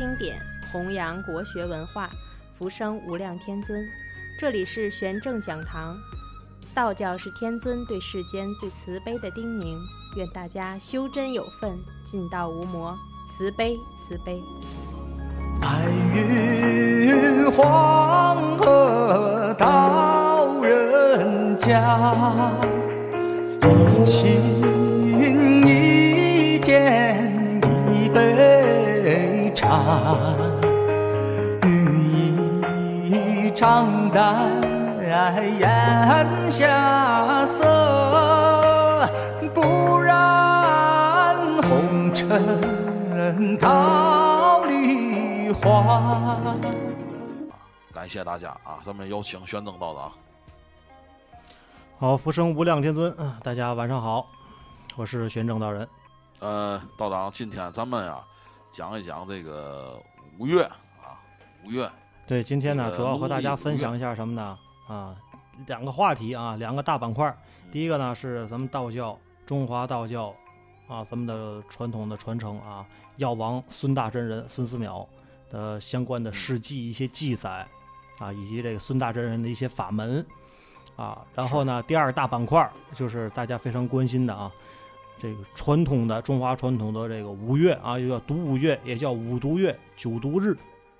经典，弘扬国学文化，福生无量天尊。这里是玄正讲堂，道教是天尊对世间最慈悲的叮咛，愿大家修真有份，尽道无魔，慈悲慈悲。白云黄河到人家，一情一见杯茶，欲一长淡眼下色，不染红尘桃李花。感谢大家啊！咱们有请玄灯道长。好，福生无量天尊，嗯大家晚上好，我是玄正道人。呃，道长，今天咱们呀讲一讲这个五岳啊，五岳。对，今天呢主要和大家分享一下什么呢？啊，两个话题啊，两个大板块儿。第一个呢是咱们道教，中华道教啊，咱们的传统的传承啊，药王孙大真人孙思邈的相关的事迹一些记载啊，以及这个孙大真人的一些法门啊。然后呢，第二大板块儿就是大家非常关心的啊，这个传统的中华传统的这个五岳啊，又叫独五岳，也叫五毒月、九毒日。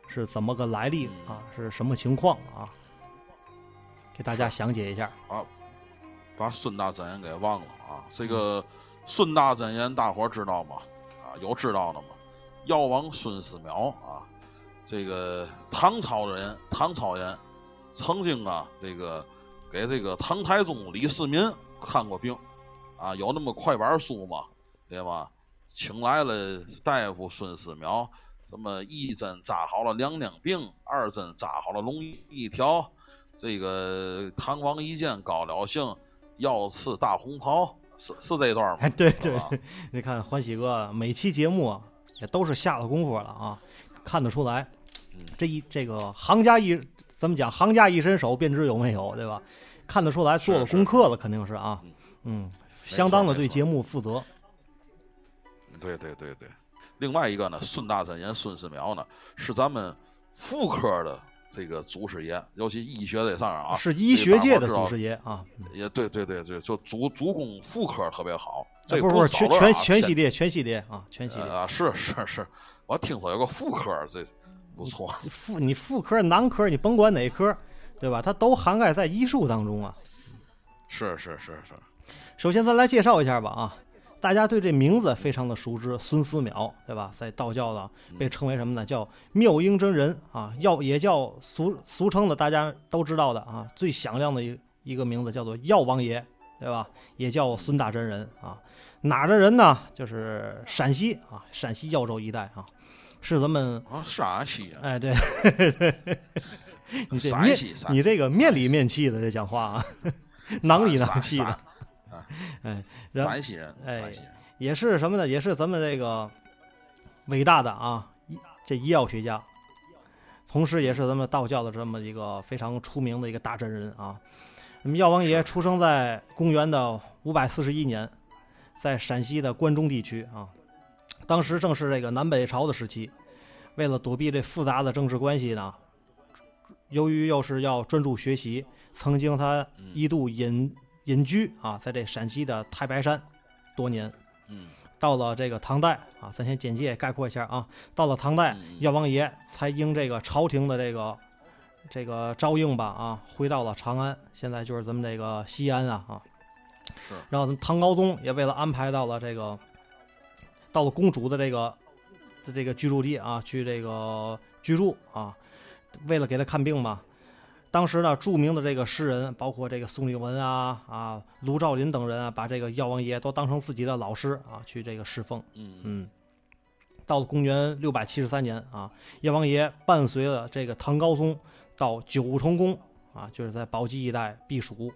是怎么个来历啊？是什么情况啊？给大家详解一下。啊把孙大真言给忘了啊！这个孙大真言大伙知道吗？啊，有知道的吗？药王孙思邈啊，这个唐朝的人，唐朝人曾经啊，这个给这个唐太宗李世民看过病啊，有那么快板书吗，对吧？请来了大夫孙思邈，什么一针扎好了娘娘病，二针扎好了龙一条，这个唐王一见高了兴，要赐大红袍，是是这段吗？哎，对对对，你看欢喜哥每期节目啊，也都是下了功夫了啊，看得出来嗯，这一这个行家一怎么讲，行家一伸手便知有没有，对吧？看得出来做了功课了，肯定是啊，嗯，相当的对节目负责。对对对对，另外一个呢，孙大真言孙思邈呢，是咱们妇科的这个祖师爷，尤其医学这上面啊，是医学界的祖师爷啊，也对对对对，就主主攻妇科特别好。这啊不是不是全全全系列全系列啊，全系列。啊，是是是，我听说有个妇科，这不错。妇你妇科、男科，你甭管哪科，对吧？它都涵盖在医术当中啊。是是是是，首先，咱来介绍一下吧啊，大家对这名字非常的熟知，孙思邈，对吧？在道教的被称为什么呢？叫妙音真人啊，药也叫俗俗称的，大家都知道的啊，最响亮的一一个名字叫做药王爷，对吧？也叫孙大真人啊。哪儿的人呢？就是陕西啊，陕西耀州一带啊，是咱们啊，陕西啊，哎对，你这陕面你这个面里面气的这讲话啊，囊里囊气的陕，哎，陕西人，哎陕西人，也是什么呢？也是咱们这个伟大的啊，医这医药学家，同时也是咱们道教的这么一个非常出名的一个大真人啊。那么药王爷出生在公元的五百四十一年，在陕西的关中地区啊，当时正是这个南北朝的时期，为了躲避这复杂的政治关系呢，由于又是要专注学习，曾经他一度隐隐居啊，在这陕西的太白山多年。嗯到了这个唐代啊，咱先简介概括一下啊。到了唐代，嗯药王爷才应这个朝廷的这个这个招应吧啊，回到了长安，现在就是咱们这个西安啊啊。是然后咱们唐高宗也为了安排到了这个到了公主的这个的这个居住地啊，去这个居住啊，为了给他看病嘛。当时呢，著名的这个诗人，包括这个宋立文啊、啊卢照邻等人啊，把这个药王爷都当成自己的老师啊，去这个侍奉。嗯嗯，到了公元六百七十三年啊，药王爷伴随了这个唐高宗到九重宫啊，就是在宝鸡一带避暑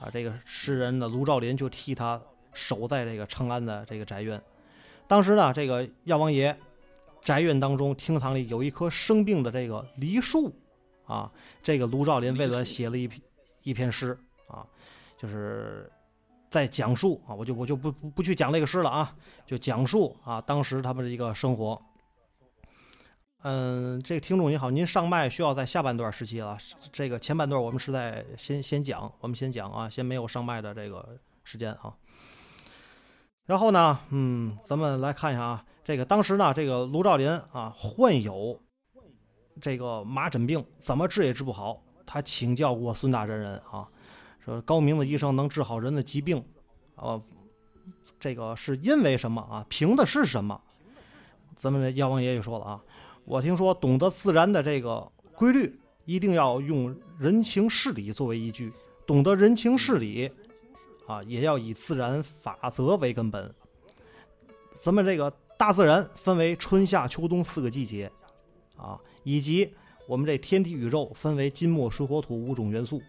啊。这个诗人的卢照邻就替他守在这个长安的这个宅院。当时呢，这个药王爷宅院当中厅堂里有一棵生病的这个梨树啊，这个卢照邻为了写了一篇一篇诗啊，就是在讲述啊，我就我就不不不去讲那个诗了啊，就讲述啊当时他们的一个生活。嗯，这个听众您好，您上麦需要在下半段时期了，这个前半段我们是在先先讲，我们先讲啊，先没有上麦的这个时间啊。然后呢，嗯，咱们来看一下啊，这个当时呢，这个卢照邻啊患有这个麻疹病，怎么治也治不好，他请教过孙大真人啊，说高明的医生能治好人的疾病，啊，这个是因为什么啊？凭的是什么？咱们药王爷也说了啊。我听说，懂得自然的这个规律，一定要用人情事理作为依据。懂得人情事理，啊，也要以自然法则为根本。咱们这个大自然分为春夏秋冬四个季节，啊，以及我们这天地宇宙分为金木水火土五种元素，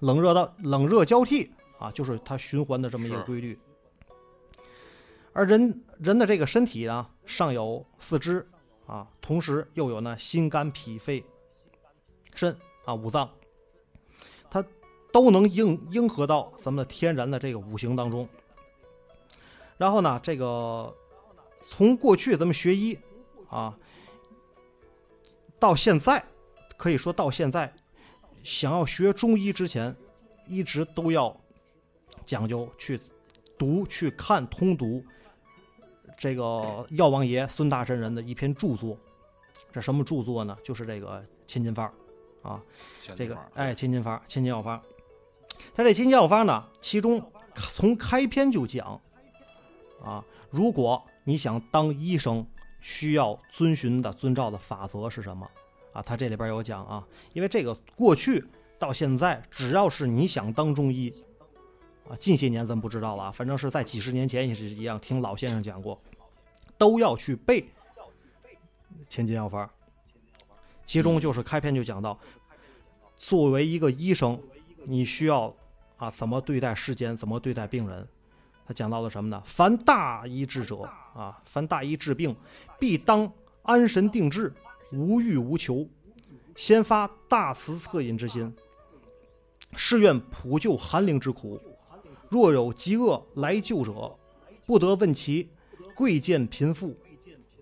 冷热的冷热交替，啊，就是它循环的这么一个规律。而人人的这个身体呢，上有四肢。啊，同时又有呢心肝脾肺肾啊五脏，它都能应应合到咱们的天然的这个五行当中。然后呢，这个从过去咱们学医啊，到现在可以说到现在，想要学中医之前，一直都要讲究去读、去看、通读。这个药王爷孙大真人的一篇著作，这什么著作呢？就是这个《千金方》啊，这个哎，《千金方》《千金药方》。他这《千金药方》呢，其中从开篇就讲啊，如果你想当医生，需要遵循的、遵照的法则是什么啊？他这里边有讲啊，因为这个过去到现在，只要是你想当中医啊，近些年咱不知道了，反正是在几十年前也是一样，听老先生讲过。都要去背《千金药方》，其中就是开篇就讲到，作为一个医生，你需要啊怎么对待世间，怎么对待病人。他讲到了什么呢？凡大医治者啊，凡大医治病，必当安神定志，无欲无求，先发大慈恻隐之心，誓愿普救寒灵之苦。若有饥饿来救者，不得问其。贵贱贫富，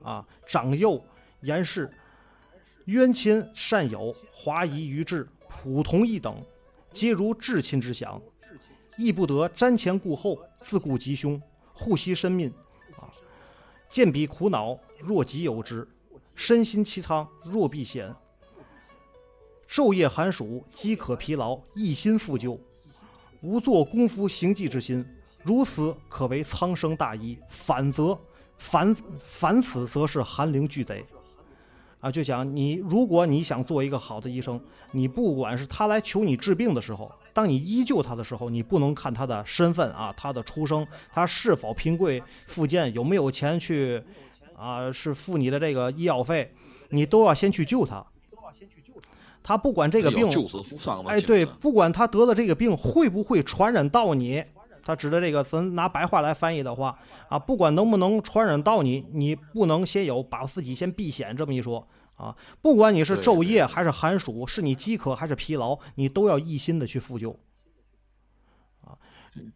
啊，长幼严事，冤亲善友，华夷愚智，普同一等，皆如至亲之想，亦不得瞻前顾后，自顾吉凶，护惜生命，啊，见彼苦恼，若己有之，身心凄苍，若避险，昼夜寒暑，饥渴疲劳，一心复救，无做功夫行迹之心。如此可为苍生大义，反则反反此则是寒灵巨贼，啊！就讲你，如果你想做一个好的医生，你不管是他来求你治病的时候，当你医救他的时候，你不能看他的身份啊，他的出生，他是否贫贵富贱，有没有钱去啊，是付你的这个医药费，你都要先去救他。他不管这个病，哎，对，不管他得了这个病会不会传染到你。他指的这个，咱拿白话来翻译的话啊，不管能不能传染到你，你不能先有把自己先避险这么一说啊。不管你是昼夜还是寒暑，是你饥渴还是疲劳，你都要一心的去复救啊。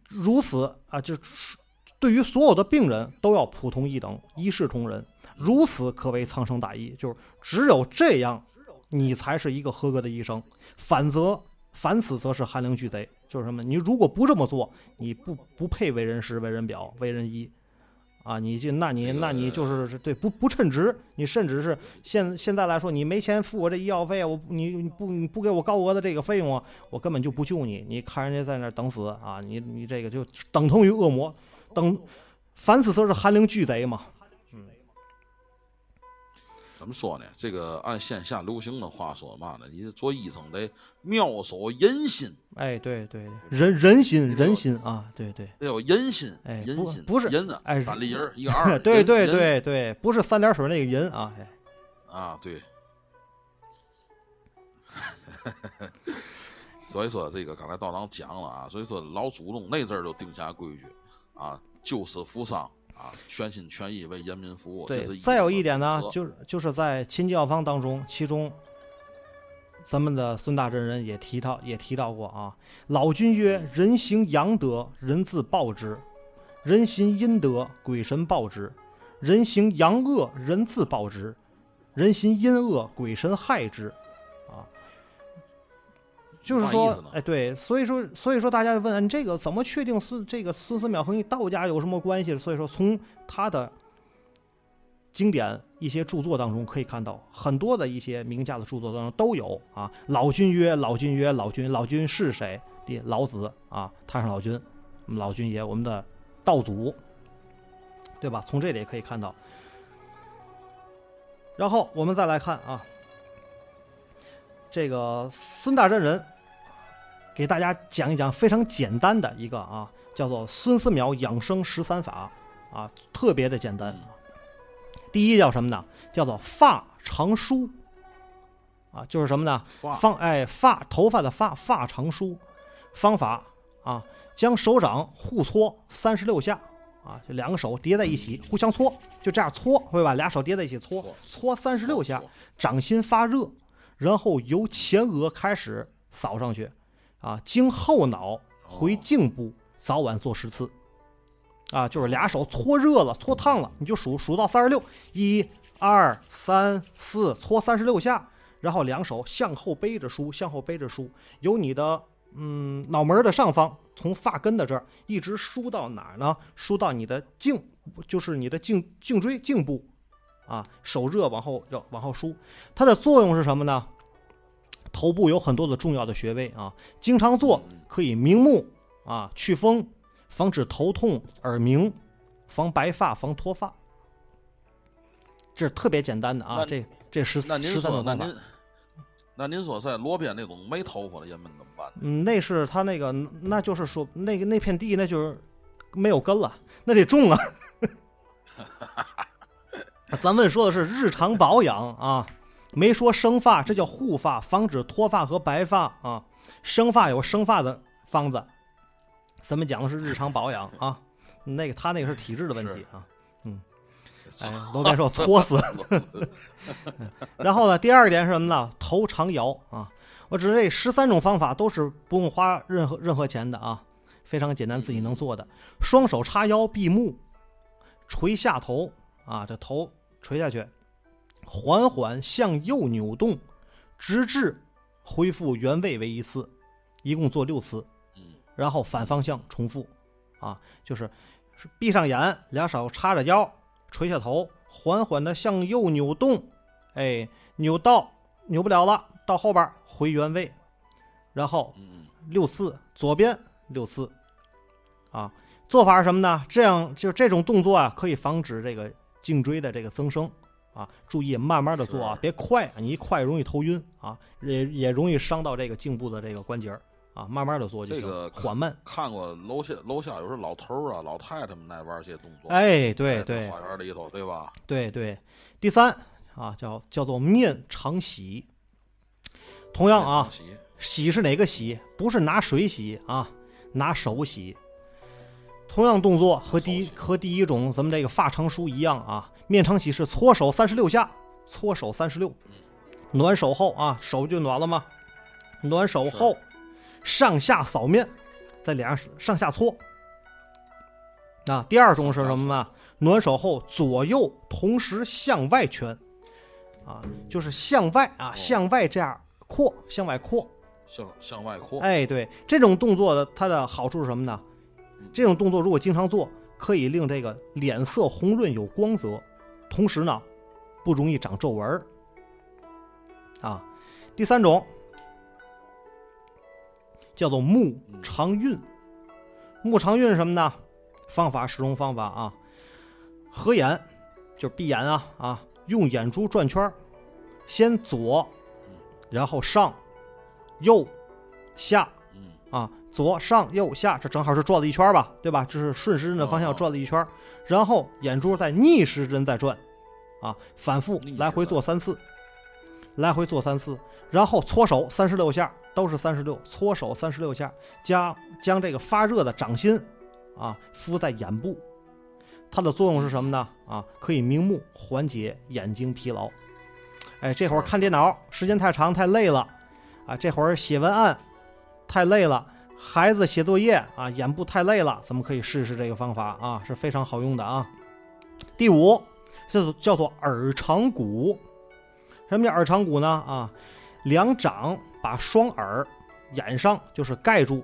如此啊，就是对于所有的病人都要普通一等，一视同仁。如此可谓苍生大义，就是只有这样，你才是一个合格的医生。反则反此则是寒灵巨贼。就是什么？你如果不这么做，你不不配为人师、为人表、为人医，啊！你就那你那你就是对不不称职。你甚至是现现在来说，你没钱付我这医药费，我你你不你不给我高额的这个费用啊，我根本就不救你。你看人家在那等死啊！你你这个就等同于恶魔，等凡此则是寒灵巨贼嘛。嗯怎么说呢？这个按线下流行的话说嘛呢？你做医生得妙手仁心。哎，对对，人人心人心啊，对对，得有人心。哎，人心不是银子，哎，三立人一个二。对对对对，不是三点水那个银啊。啊，对。所以说这个刚才道长讲了啊，所以说老祖宗那阵儿就定下规矩啊，救死扶伤。啊，全心全意为人民服务。对，再有一点呢，就是就是在《秦教方》当中，其中咱们的孙大真人也提到，也提到过啊。老君曰：“人行阳德，人自报之；人行阴德，鬼神报之；人行阳恶，人自报之。人心阴恶，鬼神害之，啊，就是说哎，对，所以说，所以说大家就问，你这个怎么确定孙这个孙思邈和你道家有什么关系？所以说，从他的经典一些著作当中可以看到，很多的一些名家的著作当中都有啊。老君曰，老君曰，老君，老君是谁？第老子啊，太上老君，我们老君爷，我们的道祖，对吧？从这里可以看到。然后我们再来看啊，这个孙大真人给大家讲一讲非常简单的一个啊，叫做孙思邈养生十三法啊，特别的简单。第一叫什么呢？叫做发长梳。啊，就是什么呢？发。方哎发头发的发发长梳，方法啊，将手掌互搓三十六下。啊，就两个手叠在一起互相搓，就这样搓，会把俩手叠在一起搓搓，搓三十六下，掌心发热，然后由前额开始扫上去，啊，经后脑回颈部，早晚做十次。啊，就是俩手搓热了、搓烫了，你就数数到三十六，一、二、三、四，搓三十六下，然后两手向后背着梳，向后背着梳，由你的嗯脑门的上方，从发根的这儿一直梳到哪儿呢？梳到你的颈，就是你的颈颈椎颈部，啊，手热往后要往后梳，它的作用是什么呢？头部有很多的重要的穴位啊，经常做可以明目啊，祛风。防止头痛、耳鸣，防白发、防脱发，这是特别简单的啊！这这十那您十三种方法您，那您说在罗边那种没头发的人们怎么办？嗯，那是他那个，那就是说那个那片地那就是没有根了，那得种啊。咱们说的是日常保养啊，没说生发，这叫护发，防止脱发和白发啊。生发有生发的方子，咱们讲的是日常保养啊。那个他那个是体质的问题啊。嗯，哎，罗边说搓死。然后呢，第二点是什么呢？头长摇啊。我指这十三种方法都是不用花任何任何钱的啊，非常简单，自己能做的。双手叉腰闭目，垂下头啊，这头垂下去，缓缓向右扭动，直至恢复原位为一次，一共做六次，嗯，然后反方向重复，啊，就是是闭上眼，两手叉着腰，垂下头，缓缓的向右扭动，哎，扭到扭不了了，到后边回原位，然后嗯六次，左边六次，啊，做法是什么呢？这样就这种动作啊，可以防止这个颈椎的这个增生啊。注意慢慢的做啊，别快，你一快容易头晕啊，也也容易伤到这个颈部的这个关节儿啊。慢慢的做就行，这个缓慢。看过楼下楼下有时候老头儿啊、老太太们爱玩这些动作，哎，对对花园里头，对吧？对对。第三啊，叫叫做面常洗。同样啊，洗洗是哪个洗？不是拿水洗啊，拿手洗。同样动作和第一和第一种咱们这个发长梳一样啊，面长洗是搓手三十六下，搓手三十六，暖手后啊，手就暖了吗？暖手后，上下扫面，在脸上上下搓。啊，第二种是什么呢？暖手后左右同时向外圈，啊，就是向外啊，向外这样扩，向外扩。向向外扩，哎，对，这种动作的它的好处是什么呢？这种动作如果经常做，可以令这个脸色红润有光泽，同时呢，不容易长皱纹儿。啊，第三种叫做目长运。目长运是什么呢？方法使用方法啊，合眼就是闭眼啊啊，用眼珠转圈儿先左，然后上，右，下嗯，啊，左上右下，这正好是转了一圈吧，对吧？这是顺时针的方向哦转了一圈，然后眼珠在逆时针再转，啊，反复来回做三次，来回做三次，然后搓手三十六下，都是三十六，搓手三十六下，加将这个发热的掌心啊敷在眼部，它的作用是什么呢？啊，可以明目，缓解眼睛疲劳。哎，这会儿看电脑时间太长太累了，啊，这会儿写文案太累了，孩子写作业啊，眼部太累了，咱们可以试试这个方法啊，是非常好用的啊。第五，叫做叫做耳长骨，什么叫耳长骨呢？啊，两掌把双耳掩上，就是盖住，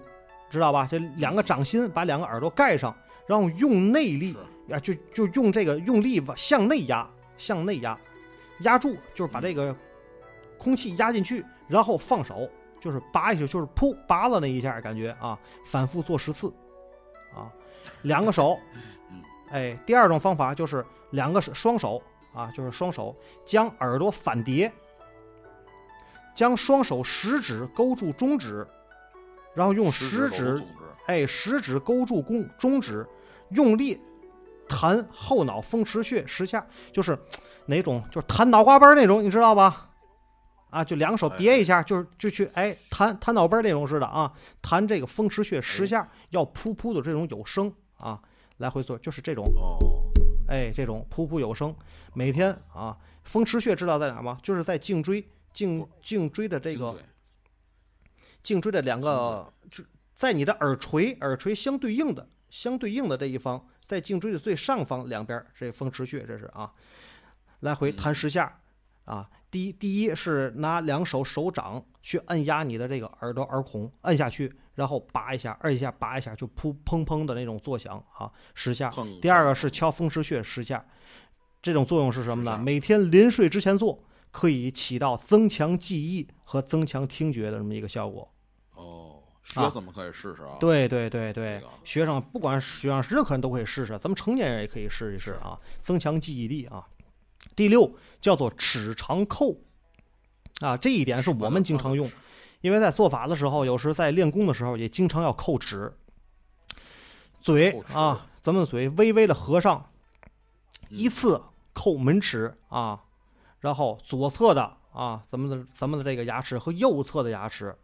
知道吧？这两个掌心把两个耳朵盖上，然后用内力是啊，就就用这个用力往向内压，向内压，压住，就是把这个空气压进去，然后放手，就是拔一下，就是噗拔了那一下，感觉啊，反复做十次，啊，两个手嗯，哎，第二种方法就是两个手双手啊，就是双手将耳朵反叠，将双手食指勾住中指，然后用食食指哎，食指勾住中中指，用力弹后脑风池穴十下，就是哪种，就是弹脑瓜崩儿那种，你知道吧？啊，就两个手哎别一下，就是就去哎弹弹脑崩儿那种似的啊，弹这个风池穴十下，要噗噗的这种有声啊，来回做，就是这种哦，哎这种噗噗有声，每天啊，风池穴知道在哪吗？就是在颈椎颈颈椎的这个颈椎的两个，就在你的耳垂耳垂相对应的相对应的这一方，在颈椎的最上方两边儿，这风池穴这是啊，来回弹十下啊。第一第一是拿两手手掌去按压你的这个耳朵耳孔，按下去，然后拔一下，按一下，拔一下，就噗砰砰的那种作响啊，十下。第二个是敲风池穴十下，这种作用是什么呢？每天临睡之前做，可以起到增强记忆和增强听觉的这么一个效果。哦，啊学生们可以试试啊。对对对对，学生不管是学生任何人都可以试试，咱们成年人也可以试一试啊，增强记忆力啊。第六叫做齿长扣啊，这一点是我们经常用，因为在做法的时候，有时在练功的时候也经常要扣齿。嘴啊，咱们嘴微微的合上，嗯依次扣门齿啊，然后左侧的啊，咱们的咱们的这个牙齿和右侧的牙齿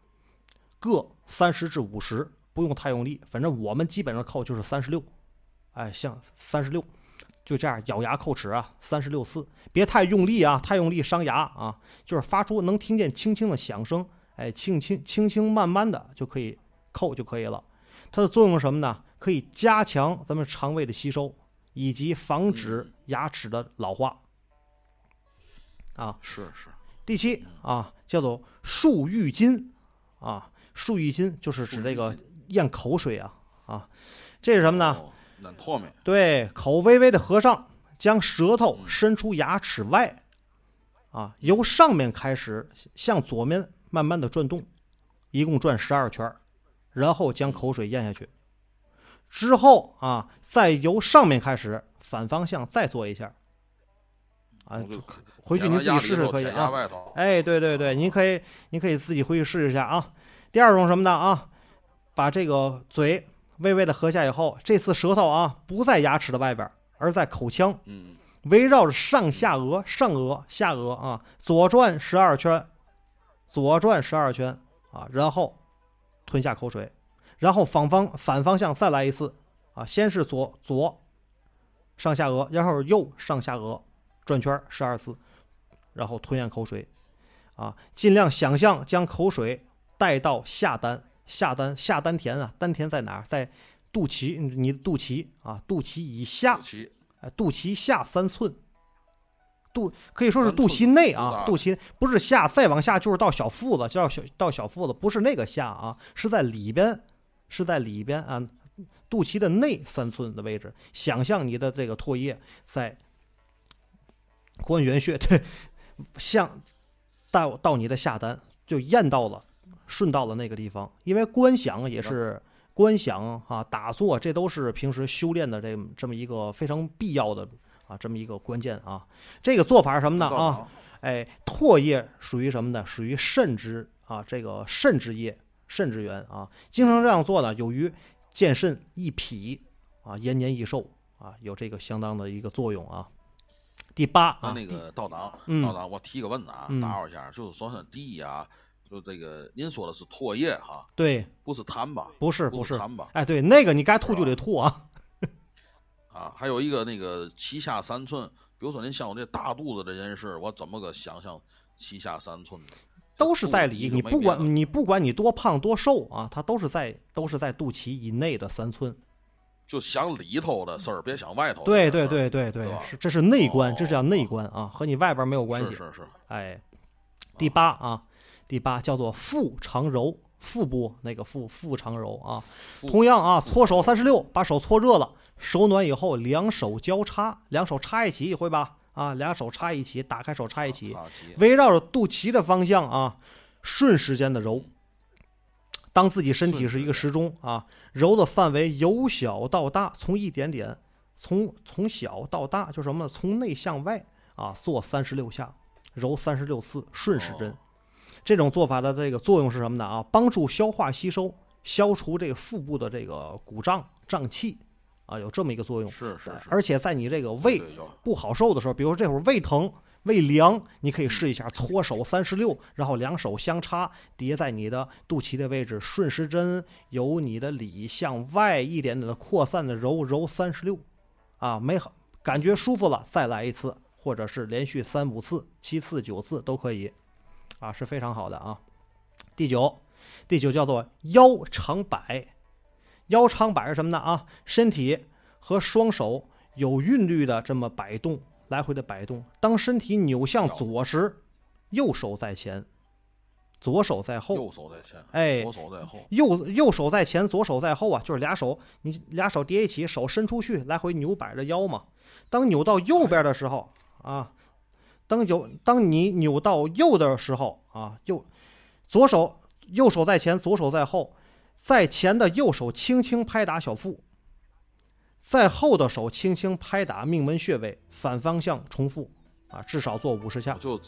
各三十至五十，不用太用力，反正我们基本上扣就是三十六，哎，像三十六，就这样咬牙扣齿啊，三十六次，别太用力啊，太用力伤牙啊，就是发出能听见轻轻的响声，哎，轻轻轻轻慢慢的就可以扣就可以了。它的作用是什么呢？可以加强咱们肠胃的吸收，以及防止牙齿的老化。啊，是是，第七啊，叫做漱玉津啊，漱玉津就是指这个咽口水啊啊，这是什么呢？哦？软唾沫，对，口微微的合上，将舌头嗯伸出牙齿外，啊，由上面开始向左面慢慢的转动，一共转十二圈儿，然后将口水咽下去。之后啊，再由上面开始反方向再做一下。啊回去你自己试试可以啊。哎，对对对，您可以，您可以自己回去试一下啊。第二种什么呢啊？把这个嘴微微的合下以后，这次舌头啊不在牙齿的外边，而在口腔，嗯，围绕着上下颚、上颚、下颚啊，左转十二圈，左转十二圈啊，然后吞下口水，然后反方反方向再来一次啊，先是左左上下颚，然后右上下颚转圈十二次，然后吞咽口水啊，尽量想象将口水带到下丹，下丹下丹田啊，丹田在哪儿？在肚脐，你的肚脐啊，肚脐以下肚脐哎，肚脐下三寸，肚可以说是肚脐内啊，肚脐不是下，再往下就是到小腹子，就到小到小腹子，不是那个下啊，是在里边，是在里边啊，肚脐的内三寸的位置。想象你的这个唾液在关元穴对，向到到你的下丹，就咽到了，顺到了那个地方，因为观想也是。观想啊，打坐，这都是平时修炼的这这么一个非常必要的啊，这么一个关键啊。这个做法是什么呢啊？，哎，唾液属于什么呢？属于肾之啊，这个肾之液、肾之源啊。经常这样做呢，有于健肾益脾啊，延年益寿啊，有这个相当的一个作用啊。第八啊，那那个道长，嗯道长，我提个问啊嗯，打扰一下，就是首先第一啊，就这个您说的是唾液哈，对，不是痰吧？不是不是，痰吧？哎，对，那个你该吐就得吐啊。啊，还有一个那个脐下三寸，比如说您像我这大肚子的人士，我怎么个想象脐下三寸呢？都是在里，你不管你不管你多胖多瘦啊，它都是在都是在肚脐以内的三寸就想里头的事儿，别想外头的对对。对对对是这是内观，哦这叫内观啊，和你外边没有关系是。是是，哎，第八啊，第八叫做腹长揉，腹部那个腹腹长揉啊。同样啊，搓手三十六，把手搓热了，手暖以后，两手交叉，两手插一起，会吧？啊，两手插一起，打开手插一起，围绕着肚脐的方向啊，顺时间的揉。当自己身体是一个时钟啊，揉的范围由小到大，从一点点，从从小到大，就什么呢？从内向外啊，做三十六下，揉三十六次，顺时针。哦这种做法的这个作用是什么呢？啊，帮助消化吸收，消除这个腹部的这个鼓胀胀气啊，有这么一个作用。是是是，而且在你这个胃不好受的时候，比如说这会儿胃疼、胃凉，你可以试一下搓手三十六，然后两手相插叠在你的肚脐的位置，顺时针由你的里向外一点点的扩散的揉揉三十六，啊，没好感觉舒服了再来一次，或者是连续三五次、七次、九次都可以，啊，是非常好的啊。第九，第九叫做腰长摆，腰长摆是什么呢？啊，身体和双手有韵律的这么摆动，来回的摆动。当身体扭向左时，右手在前，左手在后。右手在前，哎左手在后，右右手在前，左手在后啊，就是俩手，你俩手叠一起，手伸出去，来回扭摆着腰嘛。当扭到右边的时候啊，当有当你扭到右的时候啊，右左手右手在前，左手在后，在前的右手轻轻拍打小腹，在后的手轻轻拍打命门穴位，反方向重复啊，至少做五十下。就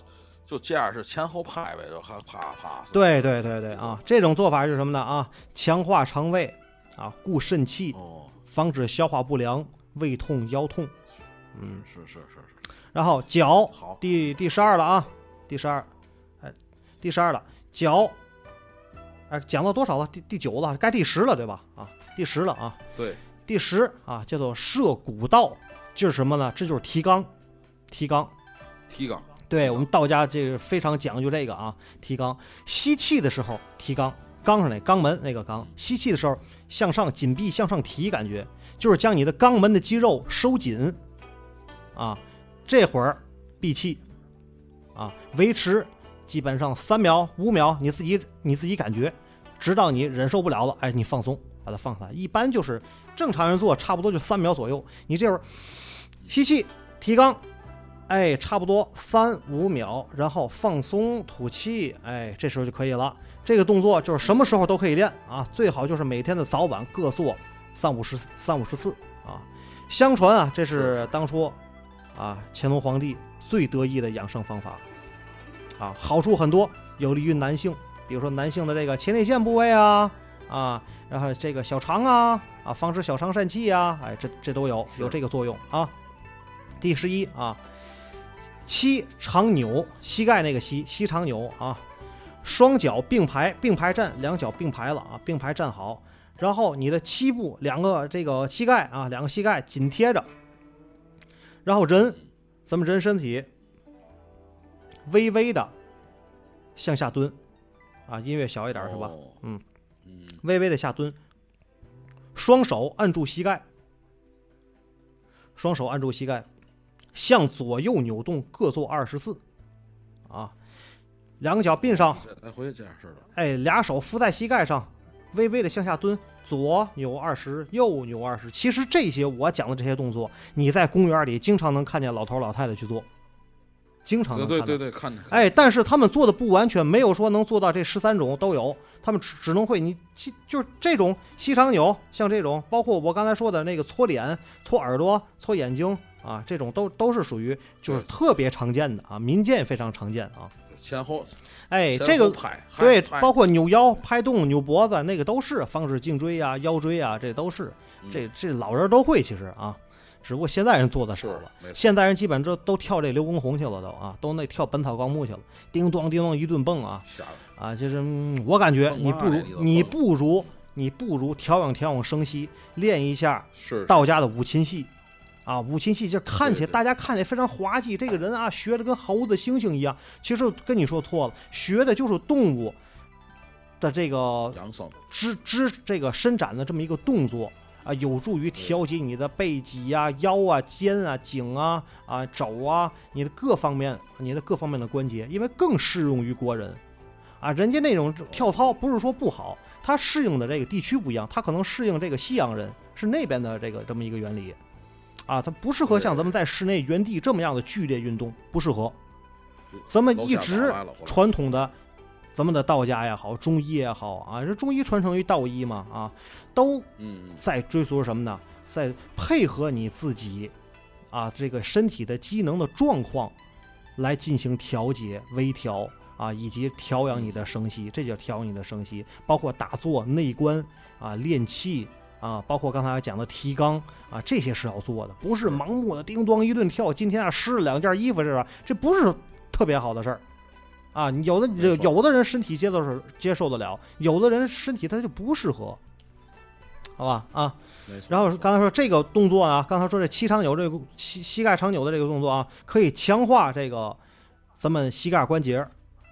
就这样是前后拍呗，就还啪啪。对对对对啊，这种做法是什么呢？啊，强化肠胃啊，固肾气，哦，防止消化不良、胃痛、腰痛。嗯，是是是是，然后脚好，第第十二了啊，第十二，哎，第十二了，脚，哎，讲到多少了？第第九了，该第十了，对吧？啊，第十了啊，对，第十啊，叫做摄骨道，就是什么呢？这就是提肛，提肛。提肛，对我们道家这个非常讲究这个啊，提肛。吸气的时候提肛，肛上那肛门那个肛，吸气的时候向上紧闭向上提，感觉就是将你的肛门的肌肉收紧啊。这会儿闭气啊，维持基本上三秒五秒，你自己你自己感觉，直到你忍受不了了，哎，你放松，把它放下来。一般就是正常人做，差不多就三秒左右。你这会儿吸气提肛。哎，差不多三五秒，然后放松吐气，哎，这时候就可以了。这个动作就是什么时候都可以练啊，最好就是每天的早晚各做三五十三五十次啊。相传啊，这是当初啊乾隆皇帝最得意的养生方法啊，好处很多，有利于男性，比如说男性的这个前列腺部位啊啊，然后这个小肠啊啊，防止小肠疝气啊，哎，这这都有有这个作用啊。第十一啊。膝长扭，膝盖那个膝，膝长扭啊，双脚并排，并排站，两脚并排了啊，并排站好，然后你的膝部两个这个膝盖啊，两个膝盖紧贴着，然后人，咱们人身体微微的向下蹲啊，音乐小一点是吧？嗯，微微的下蹲，双手按住膝盖，双手按住膝盖，向左右扭动，各做二十次，啊，两个脚并上，来回这样式的，哎，俩手扶在膝盖上，微微的向下蹲，左扭二十，右扭二十。其实这些我讲的这些动作，你在公园里经常能看见老头老太太去做，经常能看到。对对对对，看见，哎，但是他们做的不完全，没有说能做到这十三种都有，他们只只能会你其就是这种膝长扭，像这种，包括我刚才说的那个搓脸、搓耳朵、搓眼睛啊，这种都都是属于就是特别常见的啊，民间也非常常见啊。前后，哎，这个，对，包括扭腰、拍动、扭脖子，那个都是防止颈椎啊、腰椎啊，这都是嗯这这老人都会其实啊，只不过现在人做的少是了。现在人基本都都跳这刘畊宏去了，都啊，都那跳《本草纲目》去了，叮咚叮咚一顿蹦啊，啊！就是、嗯我感觉你不如你不如你不如调养调养生息，练一下道家的五禽戏。啊，五禽戏就看起来大家看起来非常滑稽，这个人啊 学的跟猴子猩猩一样，其实跟你说错了，学的就是动物的这个肢肢这个伸展的这么一个动作，啊，有助于调节你的背脊啊、腰啊、肩啊、颈啊、啊肘啊，你的各方面、你的各方面的关节，因为更适用于国人。啊，人家那种跳操不是说不好，它适应的这个地区不一样，它可能适应这个西洋人是那边的这个这么一个原理。啊，它不适合像咱们在室内原地这么样的剧烈运动，不适合。咱们一直传统的，咱们的道家也好，中医也好啊，这中医传承于道医嘛啊，都在追溯什么呢？在配合你自己啊这个身体的机能的状况来进行调节、微调啊，以及调养你的生息，这叫调养你的生息，包括打坐、内观啊、练气。啊，包括刚才讲的提纲啊，这些是要做的，不是盲目的叮咚一顿跳。今天啊湿了两件衣服是吧？这不是特别好的事儿啊。有的有有的人身体接受是接受得了，有的人身体他就不适合，好吧啊。然后刚才说这个动作啊，刚才说这膝长扭这个膝膝盖长扭的这个动作啊，可以强化这个咱们膝盖关节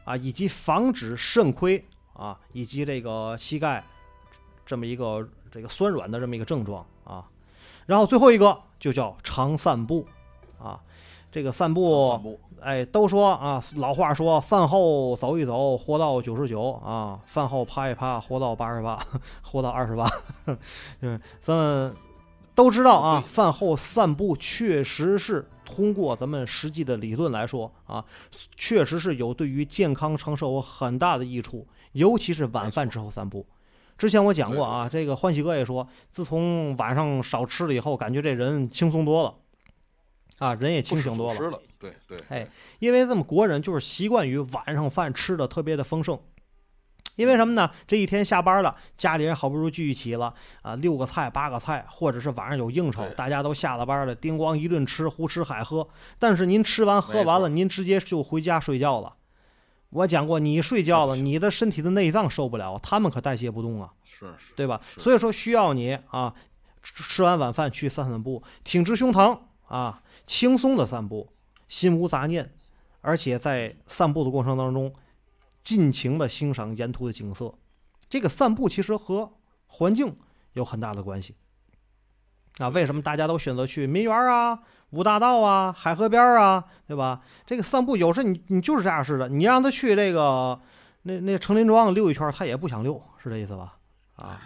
啊，以及防止肾亏啊，以及这个膝盖这么一个。这个酸软的这么一个症状啊，然后最后一个就叫常散步啊，这个散步，哎，都说啊，老话说饭后走一走，活到九十九啊，饭后趴一趴，活到八十八，活到二十八，嗯，咱们都知道啊，饭后散步确实是通过咱们实际的理论来说啊，确实是有对于健康长寿有很大的益处，尤其是晚饭之后散步。之前我讲过啊，这个欢喜哥也说，自从晚上少吃了以后，感觉这人轻松多了，啊，人也清醒多了。对对，哎，因为咱们国人就是习惯于晚上饭吃的特别的丰盛，因为什么呢？这一天下班了，家里人好不容易聚一起了啊，六个菜八个菜，或者是晚上有应酬，大家都下了班了，叮咣一顿吃，胡吃海喝。但是您吃完喝完了，您直接就回家睡觉了。我讲过，你睡觉了，你的身体的内脏受不了，他们可代谢不动啊，是是，对吧？所以说需要你啊，吃完晚饭去散散步，挺直胸膛啊，轻松的散步，心无杂念，而且在散步的过程当中，尽情的欣赏沿途的景色。这个散步其实和环境有很大的关系啊。为什么大家都选择去民园啊？五大道啊，海河边儿啊，对吧？这个散步有时你你就是这样式的，你让他去这个那那成林庄溜一圈，他也不想溜，是这意思吧？啊，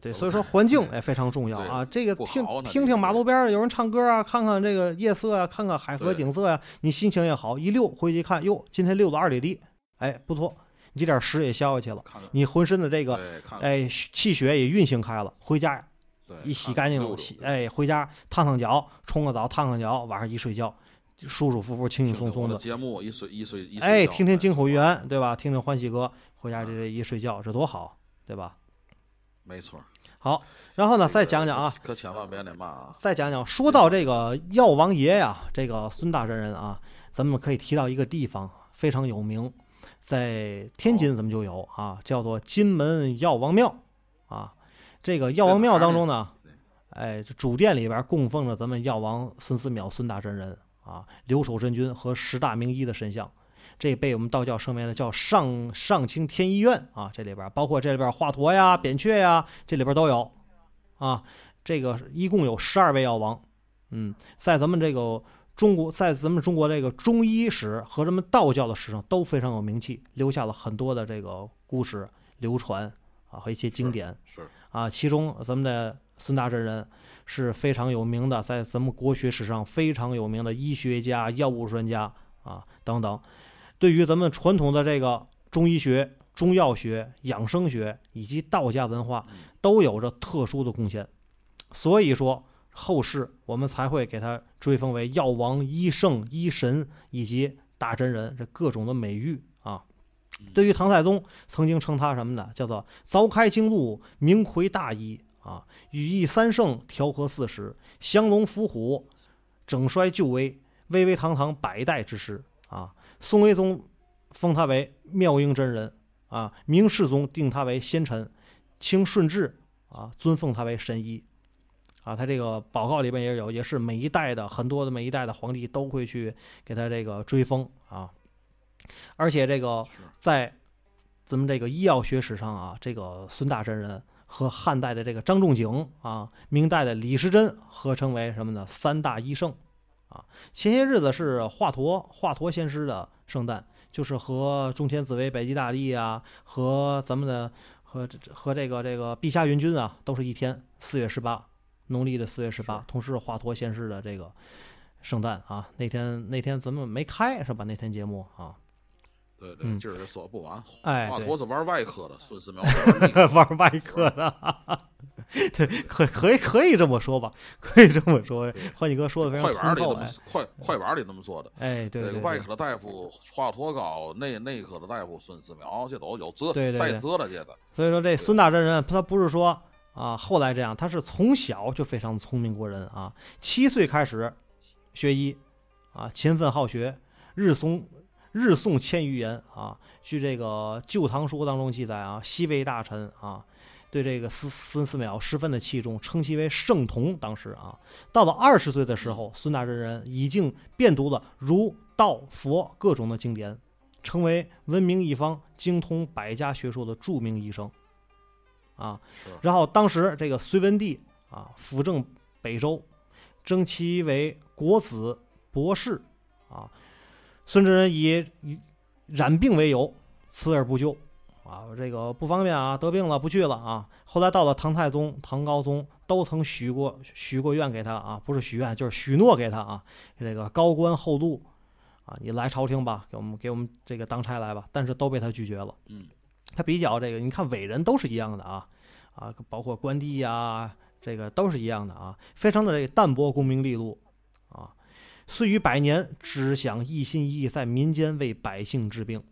对，所以说环境也非常重要啊。这个听听听马路边有人唱歌啊，看看这个夜色啊，看看海河景色呀，你心情也好。一溜回去一看，哟，今天溜了二里地，哎，不错，你这点屎也消下去了，你浑身的这个哎气血也运行开了，回家。一洗干净，洗哎，回家烫烫脚，冲个澡，烫烫脚，晚上一睡觉，舒舒服服，轻轻松松的。节目一睡一睡一哎，听听金口玉言，对吧？听听欢喜哥，回家这这一睡觉，这多好，对吧？没错。好，然后呢，再讲讲啊，可千万别那嘛啊。再讲讲，说到这个药王爷呀，这个孙大真人啊，咱们可以提到一个地方非常有名，在天津咱们就有啊，叫做金门药王庙啊。这个药王庙当中呢，哎，主殿里边供奉着咱们药王孙思邈孙大真人啊，留守真君和十大名医的神像，这被我们道教声为的叫上上清天医院啊，这里边包括这里边华佗呀、扁鹊呀，这里边都有啊。这个一共有十二位药王，嗯，在咱们这个中国，在咱们中国这个中医史和咱们道教的史上都非常有名气，留下了很多的这个故事流传啊和一些经典是。啊，其中咱们的孙大真人是非常有名的，在咱们国学史上非常有名的医学家、药物专家啊等等，对于咱们传统的这个中医学、中药学、养生学以及道家文化都有着特殊的贡献，所以说后世我们才会给他追封为药王、医圣、医神以及大真人这各种的美誉啊。对于唐太宗，曾经称他什么呢？叫做凿开经路，明魁大医啊，羽翼三圣，调和四时，降龙伏虎，整衰旧危，巍巍堂堂百代之师啊。宋徽宗封他为妙英真人啊，明世宗定他为先臣，清顺治啊尊奉他为神医啊。他这个报告里边也有，也是每一代的很多的每一代的皇帝都会去给他这个追封啊。而且这个在咱们这个医药学史上啊，这个孙大真人和汉代的这个张仲景啊，明代的李时珍合称为什么呢？三大医圣啊。前些日子是华佗华佗仙师的圣诞，就是和中天紫薇、北极大帝啊，和咱们的和和这个这个碧霞云君啊，都是一天，四月十八，农历的四月十八，同时华佗仙师的这个圣诞啊。那天那天咱们没开是吧？那天节目啊。对对，今儿说不完。哎，华佗是玩外科的，孙思邈 玩外科的。对，可可以可以这么说吧，可以这么说。欢喜哥说的非常通透。快快板里那么说的。哎，对对。外科的大夫华佗高，内内科的大夫孙思邈，这都有责，对在责了，这个。所以说，这孙大真人他不是说啊后来这样，他是从小就非常聪明过人啊。七岁开始学医啊，勤奋好学，日诵。日诵千余言啊！据这个《旧唐书》当中记载啊，西魏大臣啊，对这个孙孙思邈十分的器重，称其为圣童。当时啊，到了二十岁的时候，孙大真人已经遍读了儒、道、佛各种的经典，成为闻名一方、精通百家学说的著名医生啊。然后当时这个隋文帝啊，辅政北周，征其为国子博士啊。孙志仁以染病为由辞而不就，啊，这个不方便啊，得病了不去了啊。后来到了唐太宗、唐高宗，都曾许过许过愿给他啊，不是许愿就是许诺给他啊，这个高官厚禄啊，你来朝廷吧，给我们给我们这个当差来吧，但是都被他拒绝了。嗯，他比较这个，你看伟人都是一样的啊，啊，包括关帝呀，这个都是一样的啊，非常的这个淡泊功名利禄。岁逾百年，只想一心一意在民间为百姓治病，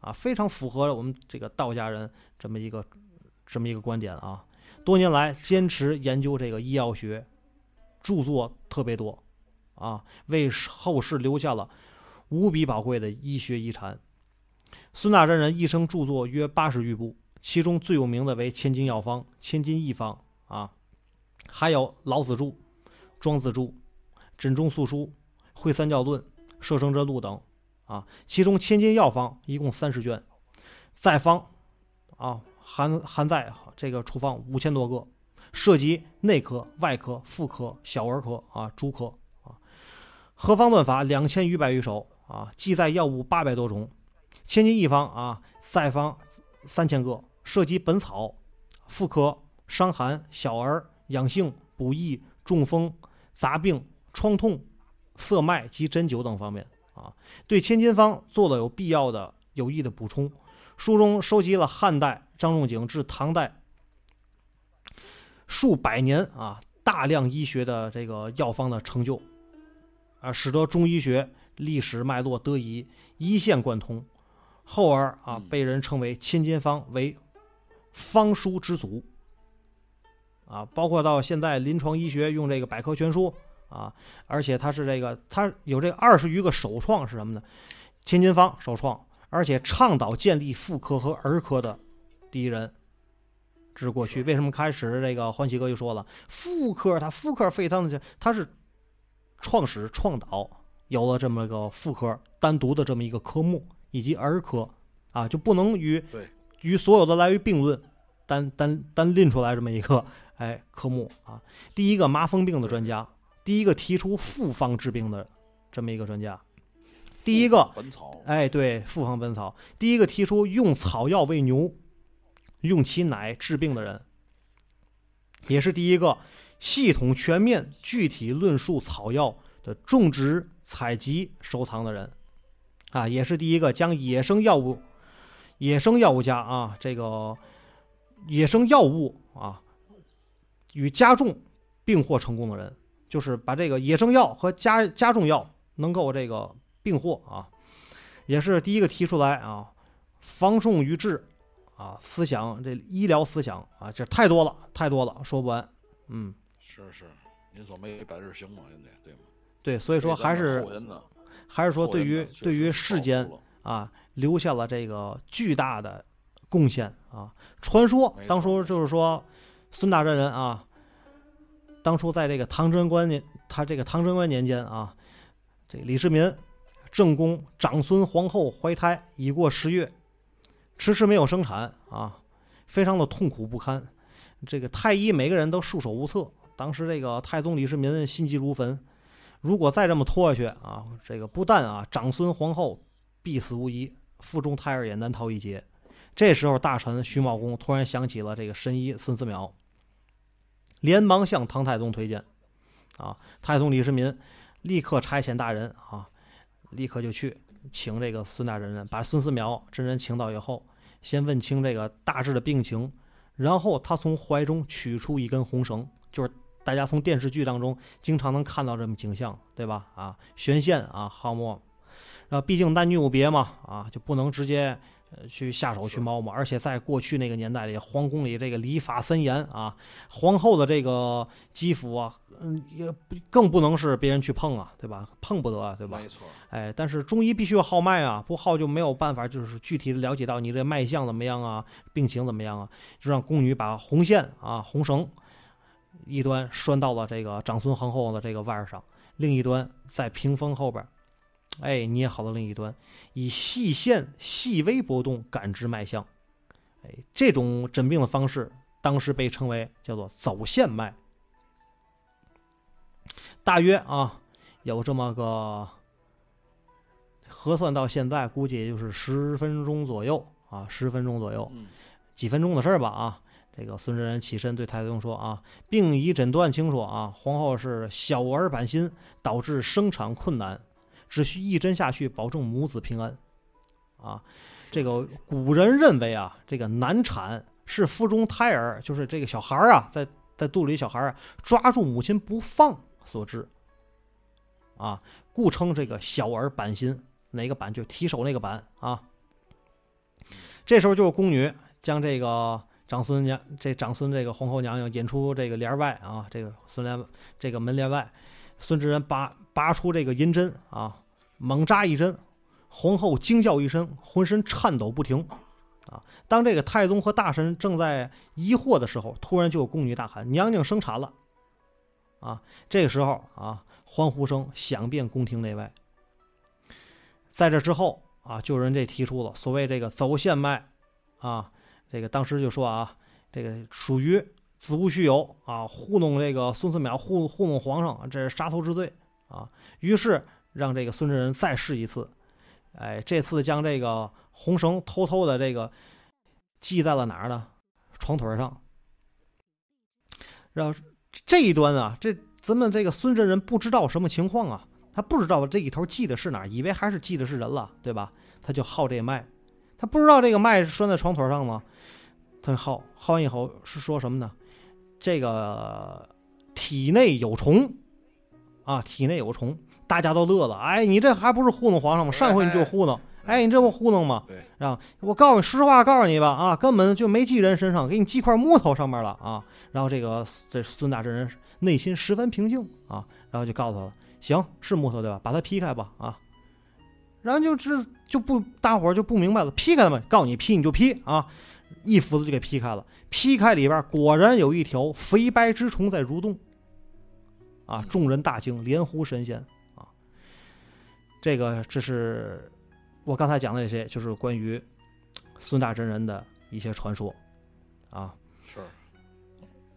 啊，非常符合我们这个道家人这么一个这么一个观点啊。多年来坚持研究这个医药学，著作特别多，啊，为后世留下了无比宝贵的医学遗产。孙大真人一生著作约八十余部，其中最有名的为《千金药方》《千金一方》啊，还有《老子注》《庄子注》《枕中素书》。会三教论、摄生者录等，啊，其中千金药方一共三十卷，在方，啊，含含在这个处方五千多个，涉及内科、外科、妇科、小儿科啊，诸科啊，合方论法两千余百余首啊，记载药物八百多种，千金一方啊，在方三千个，涉及本草、妇科、伤寒、小儿、养性、补益、中风、杂病、疮痛。色脉及针灸等方面啊，对千金方做了有必要的有益的补充。书中收集了汉代张仲景至唐代数百年啊大量医学的这个药方的成就啊，使得中医学历史脉络得以一线贯通。后而啊，被人称为千金方为方书之祖啊，包括到现在临床医学用这个百科全书。啊，而且他是这个，他有这二十余个首创是什么呢？千金方首创，而且倡导建立妇科和儿科的第一人，这是过去。为什么开始这个欢喜哥就说了，妇科他妇科非常的，他是创始创导有了这么个妇科单独的这么一个科目，以及儿科啊，就不能与与所有的来于并论，单单单拎出来这么一个哎科目啊，第一个麻风病的专家。第一个提出复方治病的这么一个专家，第一个，本草。哎，对，复方本草，第一个提出用草药喂牛，用其奶治病的人，也是第一个系统全面具体论述草药的种植、采集、收藏的人，啊，也是第一个将野生药物、野生药物家啊，这个野生药物啊与加重并获成功的人。就是把这个野生药和加加重药能够这个并获啊，也是第一个提出来啊，防重于治啊，思想这医疗思想啊，这太多了，太多了，说不完。嗯，是是，您所没百日行吗？人家对吗？对，所以说还是还是说对于对于世间啊，留下了这个巨大的贡献啊。传说当初就是说孙大真人啊。当初在这个唐贞观年，他这个唐贞观年间啊，这李世民正宫长孙皇后怀胎已过十月，迟迟没有生产啊，非常的痛苦不堪。这个太医每个人都束手无策。当时这个太宗李世民心急如焚，如果再这么拖下去啊，这个不但啊长孙皇后必死无疑，腹中胎儿也难逃一劫。这时候，大臣徐茂公突然想起了这个神医孙思邈，连忙向唐太宗推荐。啊，太宗李世民立刻差遣大人啊，立刻就去请这个孙大人，把孙思邈真人请到以后，先问清这个大致的病情，然后他从怀中取出一根红绳，就是大家从电视剧当中经常能看到这么景象，对吧？啊，悬线啊，号墨，然后毕竟男女有别嘛，啊，就不能直接。去下手去猫嘛，而且在过去那个年代里，皇宫里这个礼法森严啊，皇后的这个肌肤啊，嗯，也更不能是别人去碰啊，对吧？碰不得，对吧？没错。哎，但是中医必须要号脉啊，不号就没有办法，就是具体的了解到你这脉象怎么样啊，病情怎么样啊，就让宫女把红线啊、红绳一端拴到了这个长孙皇后的这个腕上，另一端在屏风后边。哎，捏好了另一端，以细线细微波动感知脉象。哎，这种诊病的方式，当时被称为叫做走线脉。大约啊，有这么个核算到现在，估计也就是十分钟左右啊，十分钟左右，几分钟的事儿吧啊。这个孙真人起身对太宗说啊，病已诊断清楚啊，皇后是小儿板心，导致生产困难。只需一针下去，保证母子平安，啊，这个古人认为啊，这个难产是腹中胎儿，就是这个小孩儿啊，在在肚里小孩啊，抓住母亲不放所致，啊，故称这个小儿板心，哪个板就提手那个板啊。这时候就是宫女将这个长孙娘，这长孙这个皇后娘娘引出这个帘外啊，这个孙帘这个门帘外，孙之人拔拔出这个银针啊。猛扎一针，皇后惊叫一声，浑身颤抖不停。啊！当这个太宗和大臣正在疑惑的时候，突然就有宫女大喊：“娘娘生产了！”啊！这个时候啊，欢呼声响遍宫廷内外。在这之后啊，就有人这提出了所谓这个走线脉啊，这个当时就说啊，这个属于子无虚有啊，糊弄这个孙思邈，糊糊弄皇上，这是杀头之罪啊。于是。让这个孙真人再试一次，哎，这次将这个红绳偷偷的这个系在了哪儿呢？床腿上。然后这一端啊，这咱们这个孙真人不知道什么情况啊，他不知道这一头系的是哪儿，以为还是系的是人了，对吧？他就号这脉，他不知道这个脉拴在床腿上吗？他号号完以后是说什么呢？这个体内有虫啊，体内有虫。大家都乐了，哎，你这还不是糊弄皇上吗？上回你就糊弄，哎，你这不糊弄吗？对，啊，我告诉你实话，告诉你吧，啊，根本就没记人身上，给你记块木头上面了啊。然后这个这孙大真人内心十分平静啊，然后就告诉他了，行，是木头对吧？把它劈开吧，啊，然后就这就不大伙就不明白了，劈开了吗？告诉你劈你就劈啊，一斧子就给劈开了，劈开里边果然有一条肥白之虫在蠕动，啊，众人大惊，连呼神仙。这个这是我刚才讲的这些，就是关于孙大真人的一些传说啊。是。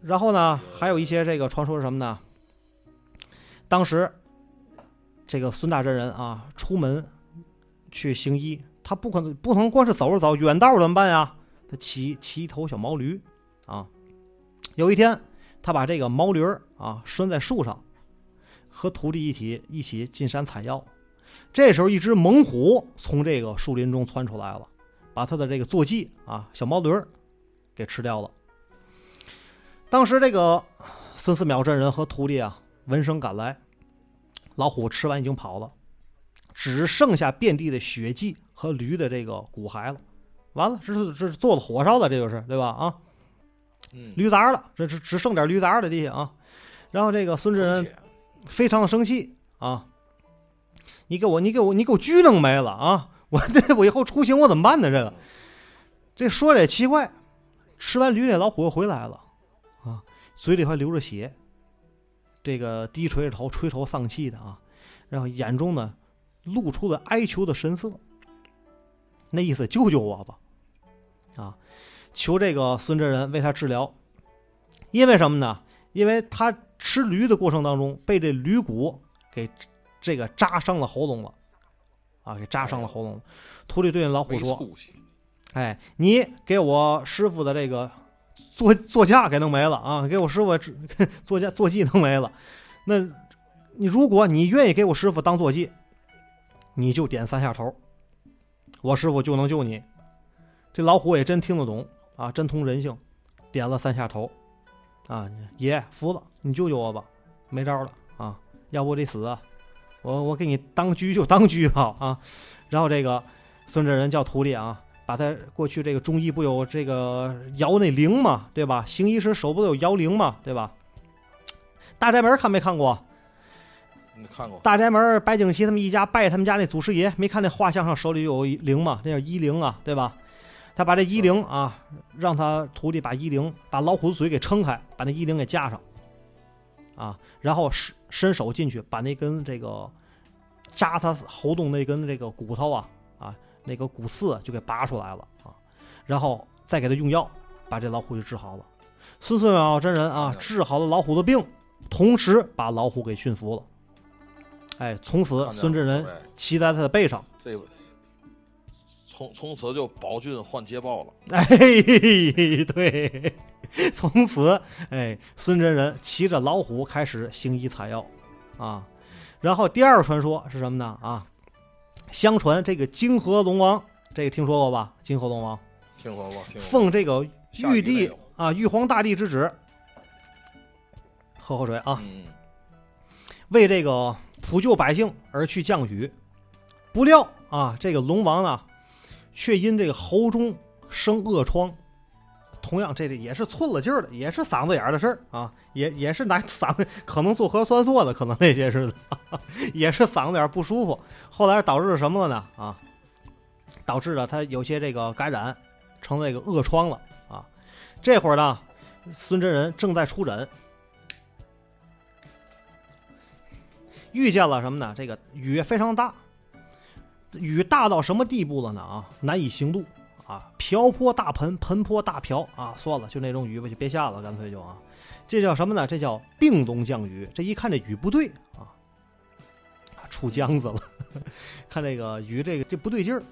然后呢，还有一些这个传说是什么呢？当时这个孙大真人啊，出门去行医，他不可能不能光是走着走，远道怎么办呀？他骑骑一头小毛驴啊。有一天，他把这个毛驴啊拴在树上，和徒弟一起一起进山采药。这时候，一只猛虎从这个树林中窜出来了，把他的这个坐骑啊小毛驴给吃掉了。当时，这个孙思邈真人和徒弟啊闻声赶来，老虎吃完已经跑了，只剩下遍地的血迹和驴的这个骨骸了。完了，这是这是做了火烧的，这就是对吧？啊，驴杂了，这只只剩点驴杂的地下啊。然后，这个孙真人非常的生气啊。你给我，你给我，你给我锯弄没了啊！我这我以后出行我怎么办呢？这个，这说的也奇怪。吃完驴那老虎又回来了，啊，嘴里还流着血，这个低垂着头，垂头丧气的啊，然后眼中呢露出了哀求的神色，那意思救救我吧，啊，求这个孙真人为他治疗。因为什么呢？因为他吃驴的过程当中被这驴骨给这个扎伤了喉咙了，啊，给扎伤了喉咙了。徒弟对那老虎说出息，：“哎，你给我师傅的这个座座驾给弄没了啊，给我师傅指座驾坐骑弄没了。那你如果你愿意给我师傅当坐骑，你就点三下头，我师傅就能救你。”这老虎也真听得懂啊，真通人性，点了三下头，啊，爷服了，你救救我吧，没招了啊，要不我得死啊，我我给你当车就当车吧啊。然后这个孙真人叫徒弟啊，把他过去这个中医不有这个摇那铃嘛，对吧？行医时手不都有摇铃嘛，对吧？大宅门看没看过？你看过？大宅门白景琦他们一家拜他们家那祖师爷，没看那画像上手里有一铃吗？那叫衣铃啊，对吧？他把这衣铃啊，让他徒弟把衣铃把老虎的嘴给撑开，把那衣铃给架上，啊，然后伸伸手进去，把那根这个扎他喉咙那根这个骨头啊啊那个骨刺就给拔出来了啊，然后再给他用药，把这老虎就治好了。孙孙淼真人啊，治好了老虎的病，同时把老虎给驯服了。哎，从此孙真人骑在他的背上，这从从此就宝骏换捷豹了。哎，对，从此哎，孙真人骑着老虎开始行医采药啊。然后第二个传说是什么呢？啊，相传这个泾河龙王，这个听说过吧？泾河龙王听说过？奉这个玉帝啊玉皇大帝之旨，喝口水啊，嗯，为这个普救百姓而去降雨，不料啊，这个龙王呢，却因这个喉中生恶疮，同样这个也是寸了劲儿的，也是嗓子眼儿的事儿啊，也也是拿 嗓子可能做核酸做的，可能那些似的，也是嗓子眼儿不舒服，后来导致什么了呢？啊，导致了他有些这个感染，成了这个恶疮了啊。这会儿呢，孙真人正在出诊，遇见了什么呢？这个雨非常大，雨大到什么地步了呢？啊，难以行渡啊！瓢泼大盆，盆泼大瓢啊！算了，就那种雨吧，就别下了，干脆就啊，这叫什么呢？这叫并龙降雨。这一看这雨不对啊，出浆子了。看这个雨，这个这不对劲儿。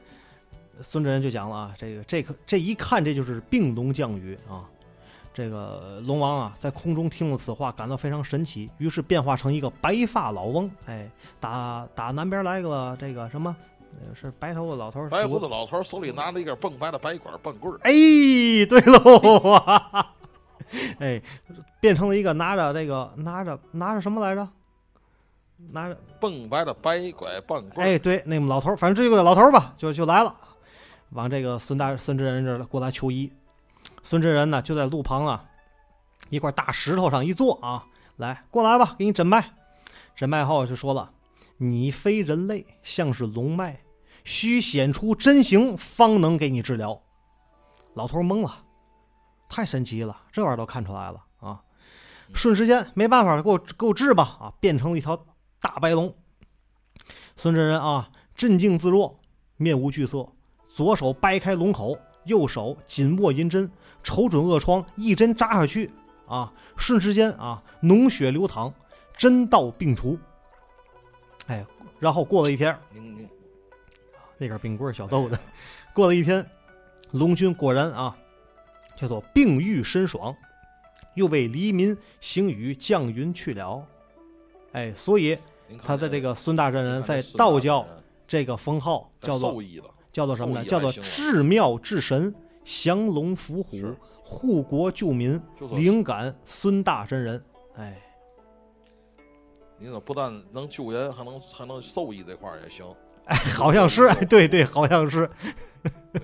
孙真人就讲了啊，这个这个这一看这就是并龙降雨啊。这个龙王啊，在空中听了此话，感到非常神奇，于是变化成一个白发老翁。哎，打打南边来个这个什么，是白头发老头，白胡子老头手里拿着一根蹦白的白管棒棍儿，哎，对喽，啊哎，变成了一个拿着这个拿着拿着什么来着？拿着蹦白的白拐棒棍儿。哎，对，那么老头儿，反正这个老头儿吧，就就来了，往这个孙大孙真人这儿过来求医。孙真人呢，就在路旁啊一块大石头上一坐啊，来过来吧，给你诊脉。诊脉后就说了：“你非人类，像是龙脉，需显出真形，方能给你治疗。”老头懵了，太神奇了，这玩意儿都看出来了啊！瞬时间没办法了，给我给我治吧啊！变成了一条大白龙。孙真人啊，镇静自若，面无惧色，左手掰开龙口，右手紧握银针，瞅准恶疮，一针扎下去啊！瞬时间啊，脓血流淌，针到病除。哎，然后过了一天，那根冰棍儿小豆子，过了一天，龙君果然啊，叫做病愈身爽，又为黎民行雨降云去了。哎，所以他的这个孙大真人在道教这个封号叫做叫做什么呢？叫做至妙至神，降龙伏虎，护国救民，灵感孙大真人。哎，你这不但能救人，还能还能受益这块儿也行。哎，好像是，哎，对对，好像是。对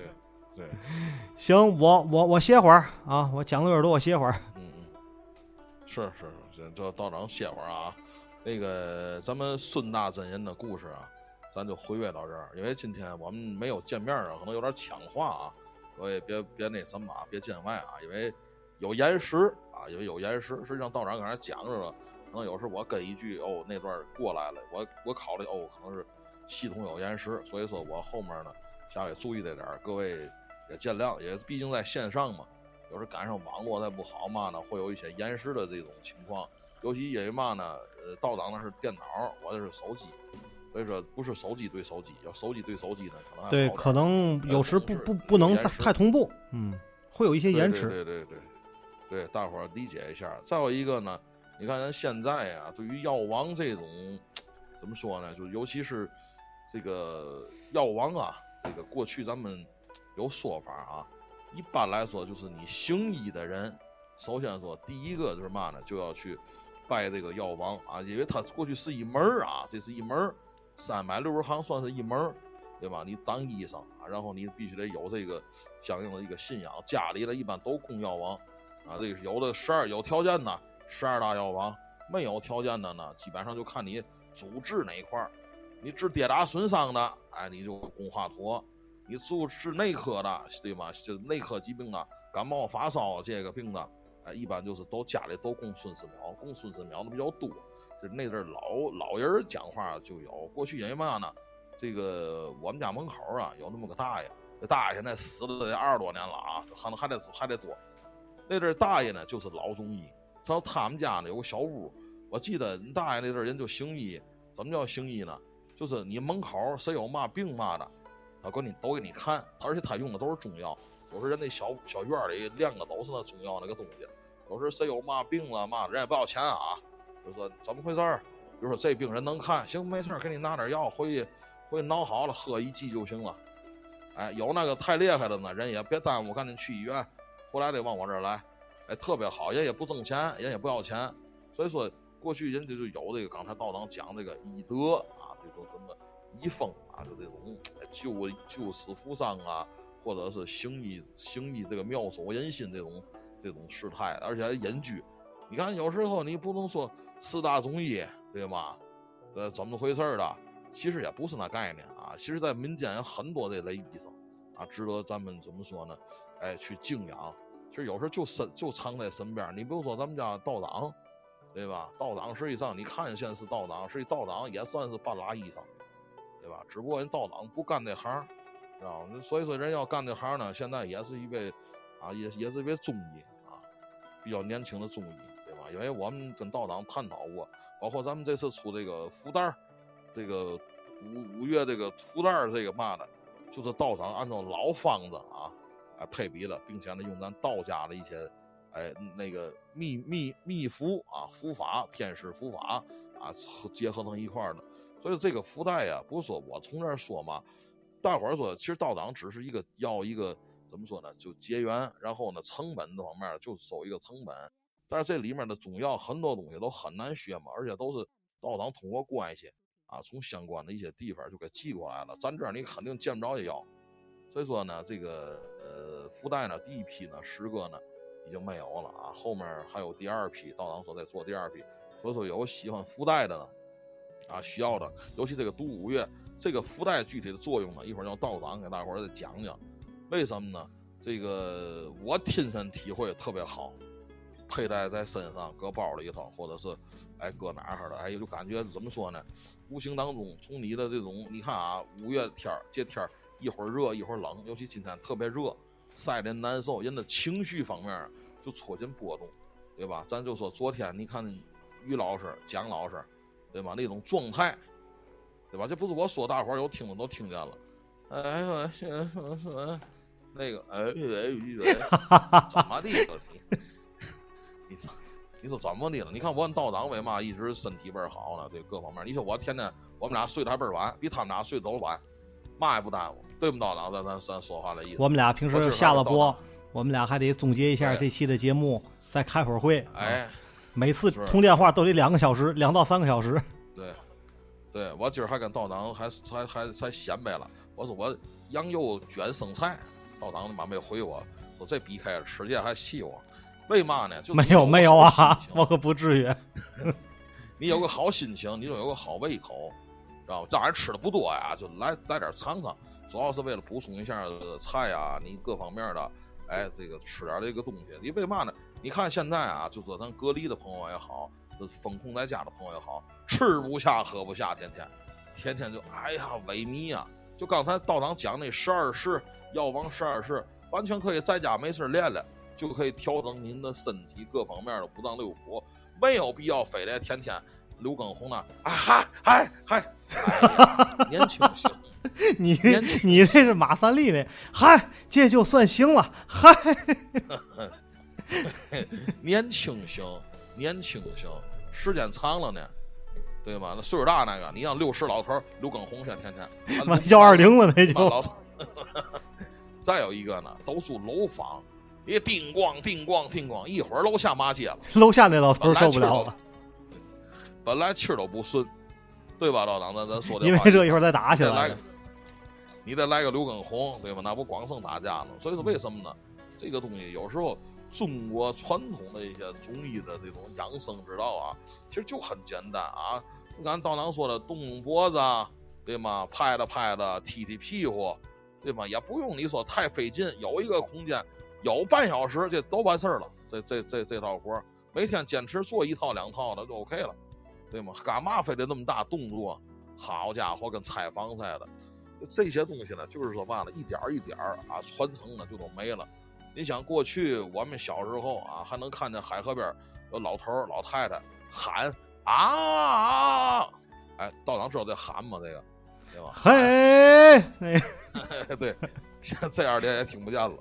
对，行，我我我歇会儿啊，我讲的有点多，我歇会儿。嗯嗯，是是是，这这道长歇会儿啊。那个咱们孙大真人的故事啊，咱就回味到这儿，因为今天我们没有见面啊，可能有点抢话啊，所以别别那什么啊，别见外啊，因为有延时啊，因为有延时。实际上道长刚才讲着了，可能有时我跟一句哦那段过来了，我我考虑哦可能是系统有延时，所以说我后面呢稍微注意这点儿，各位也见谅，也毕竟在线上嘛。有时赶上网络再不好嘛呢，会有一些延时的这种情况。尤其因为嘛呢，呃，到档的是电脑，我这是手机，所以说不是手机对手机，要手机对手机呢，可能还对，好可能有时不不不能太延时太同步，嗯，会有一些延迟。对对对，对，大伙儿理解一下。再有一个呢，你看咱现在啊，对于药王这种怎么说呢？就尤其是这个药王啊，这个过去咱们有说法啊，一般来说就是你行医的人，首先说第一个就是嘛呢，就要去拜这个药王啊，因为他过去是一门儿啊，这是一门儿，三百六十行算是一门儿。对吧？你当医生啊，然后你必须得有这个相应的一个信仰。家里呢一般都供药王啊，这个有的十二有条件的十二大药王，没有条件的呢，基本上就看你主治哪一块儿。你治跌打损伤的，哎，你就供华佗；你治治内科的，对吧？就内科疾病的，感冒发烧这个病的，哎，一般就是都家里都供孙思邈，供孙思邈的比较多。就那阵老老人讲话就有，过去因为嘛呢？这个我们家门口啊有那么个大爷，这大爷现在死了得二十多年了啊，可能还得还得多。那阵大爷呢就是老中医，然后他们家呢有个小屋，我记得大爷那阵人就行医，怎么叫行医呢？就是你门口谁有嘛病嘛的，他给你都给你看，而且他用的都是中药，有时人那小小院里晾的都是那中药那个东西，有时谁有嘛病了嘛，人也不要钱啊，就说怎么回事儿，比如说这病人能看，行没事儿，给你拿点药回去。回去挠好了，喝一剂就行了。哎，有那个太厉害的呢，人也别耽误，赶紧去医院，回来得往我这儿来。哎，特别好，人也不挣钱，人也不要钱。所以说，过去人家就有这个刚才道长讲这个医德，这种什么医风啊，就这种救救死扶伤啊，或者是行医行医这个妙手仁心这种这种事态，而且还隐居。你看，有时候你不能说四大中医对吧？呃，怎么回事儿的？其实也不是那概念啊，其实，在民间有很多这类医生啊，值得咱们怎么说呢？哎，去敬仰。其实有时候就身就藏在身边。你比如说咱们家道长，对吧？道长实际上你看现在是道长，实际道长也算是半拉医生，对吧？只不过人道长不干这行，知道吗？所以说人要干这行呢，现在也是一位啊，也也是一位中医啊，比较年轻的中医，对吧？因为我们跟道长探讨过，包括咱们这次出这个福袋儿。这个五五月这个福袋儿这个嘛的，就是道长按照老方子啊，来配比了，并且呢用咱道家的一些哎那个秘秘秘符啊符法天师符法啊结合成一块儿的。所以这个福袋呀，不是说我从这儿说嘛，大伙儿说其实道长只是一个要一个怎么说呢，就结缘，然后呢成本这方面就收一个成本，但是这里面的中药很多东西都很难学嘛，而且都是道长通过关系。啊，从相关的一些地方就给寄过来了，咱这儿你肯定见不着这药，所以说呢，这个呃福袋呢，第一批呢十个呢已经没有了啊，后面还有第二批，道长说在做第二批，所以说有喜欢福袋的呢，啊需要的，尤其这个读五月，这个福袋具体的作用呢，一会儿让道长给大伙儿再讲讲，为什么呢？这个我亲身体会特别好，佩戴在身上，搁包里头，或者是哎搁哪儿的，哎就感觉怎么说呢？无形当中，从你的这种，你看啊，五月天儿这天儿一会儿热一会儿冷，尤其今天特别热，晒得难受，人的情绪方面就出现波动，对吧？咱就说昨天你看于老师、蒋老师，对吧？那种状态，对吧？这不是我说，大伙儿有听的都听见了。哎呦，那个哎哎，怎么的了你？你！你说怎么的了？你看我跟道长为嘛一直身体倍儿好呢？对各方面，你说我天天我们俩睡得还倍儿晚，比他们俩睡得都晚，嘛也不耽误，对不？道长，咱咱咱说话的意思。我们俩平时下了播，我们俩还得总结一下这期的节目，再开会儿会。哎，每次通电话都得两个小时，两到三个小时。对，对我今儿还跟道长还还还还显摆了，我说我羊肉卷生菜，道长他妈没回我，说这逼开了吃去还气我，为嘛呢？就没有没有啊我可不至于。你有个好心情，你就有个好胃口，知道吗？当然吃的不多呀，就来来点尝尝，主要是为了补充一下呃菜啊，你各方面的，哎，这个吃点这个东西。你为嘛呢？你看现在啊，就说咱隔离的朋友也好，这封控在家的朋友也好，吃不下喝不下，天天天天就哎呀萎靡啊！就刚才道长讲那十二式药王十二式，完全可以在家没事练练，就可以调整您的身体各方面的五脏六腑，没有必要非得天天刘畊宏呢，啊嗨嗨嗨，年轻行，你你这是马三立那，嗨，这就算行了，嗨，年轻行，年轻行，时间长了呢，对吗？那岁数大那个，你像六十老头刘畊宏去，天天 妈幺二零了那就，老。再有一个呢，都住楼房，一叮咣叮咣叮咣，一会儿楼下骂街了。楼下那老头受不了了，本来气儿都不顺，对吧？老党，咱咱说的因为话这一会儿再打起来了，，你再来个刘畊宏，对吧？那不光剩打架了。所以说为什么呢？这个东西有时候中国传统的一些中医的这种养生之道啊，其实就很简单啊。你看道长说的动动脖子啊，对吗？拍了拍了，踢踢屁股，对吗？也不用你说太费劲，有一个空间，有半小时这都完事儿了。这这这这套活儿，每天坚持做一套两套的就 OK 了，对吗？干嘛非得那么大动作？好家伙，跟拆房似的。这些东西呢，就是说嘛呢，一点儿一点儿啊，传承呢就都没了。你想过去我们小时候啊，还能看见海河边有老头儿老太太喊啊，哎，道长知道这喊吗？这个，对吧？嘿，那对，现在这样的也听不见了。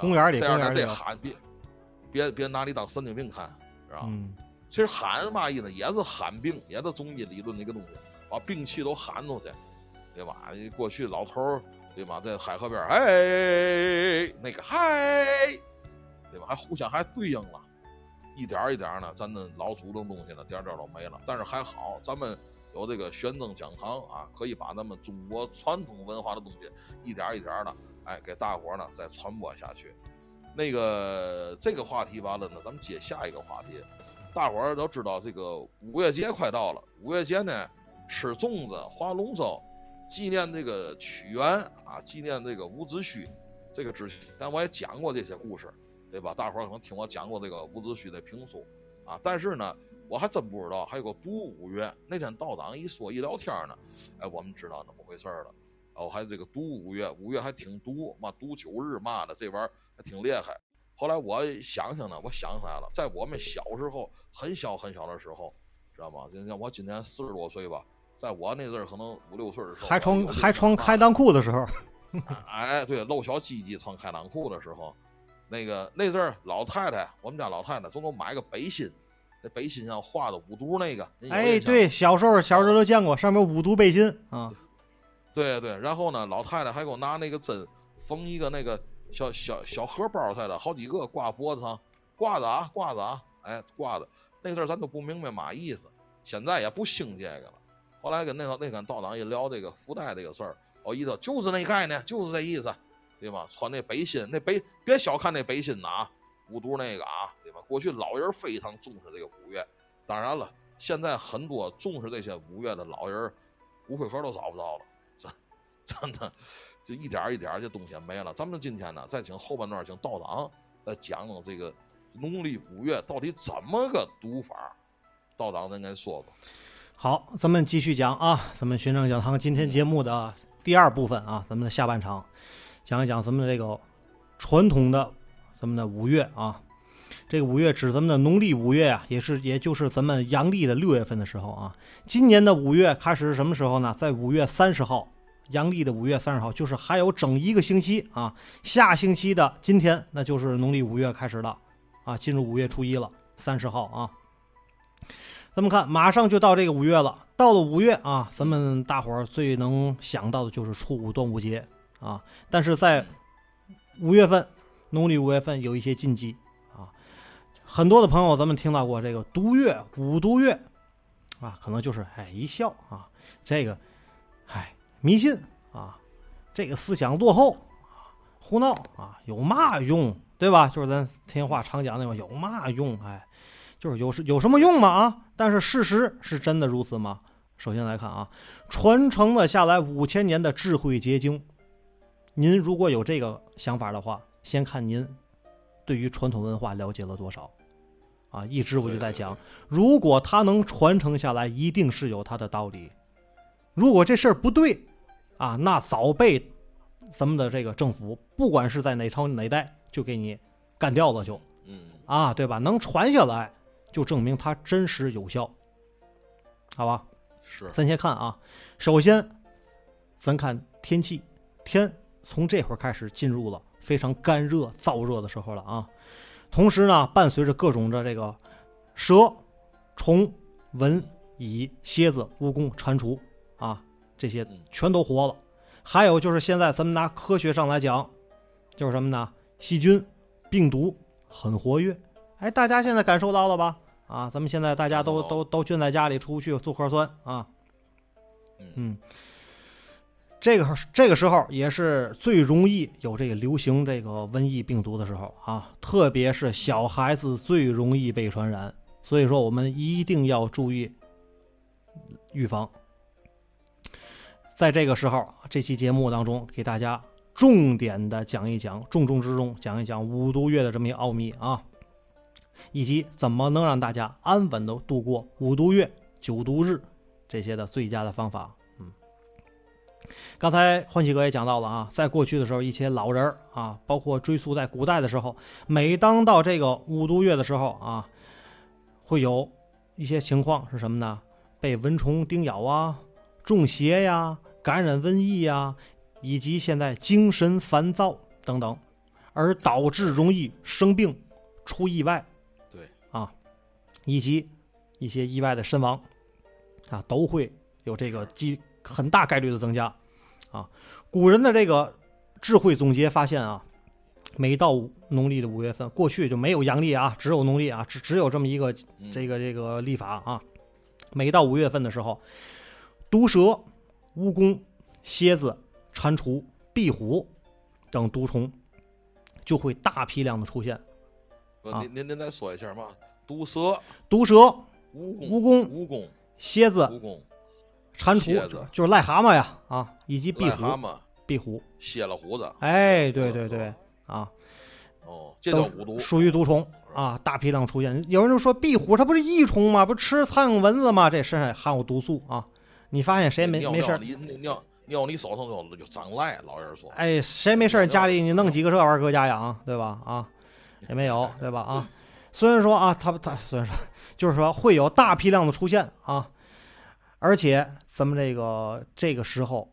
公园里这样公园里有的得喊，别别别拿你当神经病看，知道吧？嗯，其实喊嘛意思，也是喊病，也是中医理论的一个东西，把病气都喊出去，对吧？过去老头儿，对吧，在海河边，哎，那个嗨，对吧？还互相还对应了，一点一点呢，咱的老祖宗东西呢，点点都没了。但是还好，咱们有这个玄正讲堂啊，可以把咱们中国传统文化的东西一点一点的，哎，给大伙呢再传播下去。那个这个话题完了呢，咱们接下一个话题。大伙儿都知道，这个五月节快到了。五月节呢，吃粽子、划龙舟，纪念这个屈原啊，纪念这个伍子胥。这个之前我也讲过这些故事，对吧？大伙儿可能听我讲过这个伍子胥的评书啊。但是呢，我还真不知道还有个独五月。那天道长一说一聊天呢，哎，我们知道怎么回事了。哦，还有这个毒五月，五月还挺毒嘛，毒九日嘛的，这玩意儿还挺厉害。后来我想想呢，我想起来了，在我们小时候，很小很小的时候，知道吗？就像我今年四十多岁吧，在我那阵儿可能五六岁的时候，还穿还穿开裆裤的时候，哎，对，露小鸡鸡穿开裆裤的时候，那个那阵儿老太太，我们家老太太总给我买个背心，那背心上画的五毒那个，哎，对，小时候小时候都见过，上面五毒背心啊，对对，然后呢，老太太还给我拿那个针缝一个那个小小小荷包似的，好几个挂脖子上，挂着啊，挂着啊，哎，挂着。那阵儿咱都不明白嘛意思，现在也不兴这个了。后来跟那个那跟道长一聊这个福袋这个事儿，我一说就是那概念，就是这意思，对吧？穿那背心，那背别小看那背心呐啊，五毒那个啊，对吧？过去老人非常重视这个五月，当然了，现在很多重视这些五月的老人，骨灰盒都找不着了。真真的，就一点儿一点儿这东西没了。咱们今天呢，再请后半段请道长来讲讲这个农历五月到底怎么个读法。道长，咱该说说。好，咱们继续讲啊，咱们玄正讲堂今天节目的第二部分啊，咱们的下半场，讲一讲咱们的这个传统的咱们的五月啊。这个五月指咱们的农历五月啊，也是也就是咱们阳历的六月份的时候啊。今年的五月开始是什么时候呢？在五月三十号，阳历的五月三十号，就是还有整一个星期啊。下星期的今天，那就是农历五月开始了啊，进入五月初一了，三十号啊。咱们看，马上就到这个五月了。到了五月啊，咱们大伙儿最能想到的就是初五端午节啊。但是在五月份，农历五月份有一些禁忌啊。很多的朋友，咱们听到过这个毒月、五毒月啊，可能就是哎一笑啊，这个哎迷信啊，这个思想落后啊，胡闹啊，有嘛用？对吧？就是咱天津话常讲那种有嘛用？哎。就是有什有什么用吗？啊！但是事实是真的如此吗？首先来看啊，传承了下来五千年的智慧结晶，您如果有这个想法的话，先看您对于传统文化了解了多少啊！一直我就在讲，如果它能传承下来，一定是有它的道理。如果这事儿不对啊，那早被咱们的这个政府，不管是在哪朝哪代，就给你干掉了就嗯啊，对吧？能传下来，就证明它真实有效，好吧？是咱先看啊，首先，咱看天气，天从这会儿开始进入了非常干热、燥热的时候了啊。同时呢，伴随着各种的这个蛇、虫、蚊、蚁、蝎子、蜈蚣、蟾蜍啊，这些嗯全都活了。还有就是现在咱们拿科学上来讲，就是什么呢？细菌、病毒很活跃。哎，大家现在感受到了吧？啊，咱们现在大家都都都圈在家里，出不去做核酸啊。嗯嗯，这个这个时候也是最容易有这个流行这个瘟疫病毒的时候啊，特别是小孩子最容易被传染，所以说我们一定要注意预防。在这个时候，这期节目当中给大家重点的讲一讲，重中之重讲一讲五毒月的这么一奥秘啊，以及怎么能让大家安稳的度过五毒月、九毒日这些的最佳的方法。嗯，刚才欢喜哥也讲到了啊，在过去的时候，一些老人啊，包括追溯在古代的时候，每当到这个五毒月的时候啊，会有一些情况是什么呢？被蚊虫叮咬啊，中邪呀，感染瘟疫呀，以及现在精神烦躁等等，而导致容易生病、出意外，对啊，以及一些意外的身亡啊，都会有这个机很大概率的增加啊。古人的这个智慧总结发现啊，每到农历的五月份，过去就没有阳历啊，只有农历啊，只只有这么一个嗯这个这个历法啊。每到五月份的时候，毒蛇、蜈蚣、蝎子、蟾蜍、壁虎等毒虫就会大批量的出现。啊您您您再说一下嘛？毒蛇、毒蛇、蜈蚣、蜈蚣、蝎子、蟾蜍就就是癞蛤蟆呀啊，以及壁虎、癞蛤蟆、壁虎。蝎了胡子。哎，对对对啊，哦，这叫毒。属于毒虫啊，大批量出现。有人就说壁虎它不是益虫吗？不吃苍蝇蚊子吗？这身上含有毒素啊。你发现谁没没事儿？尿你尿尿你手上就就长赖，老人说。哎，谁没事儿家里你弄几个这玩意儿搁家养，对吧？啊，也没有，对吧？啊，虽然说啊，他他虽然说就是说会有大批量的出现啊，而且咱们这个这个时候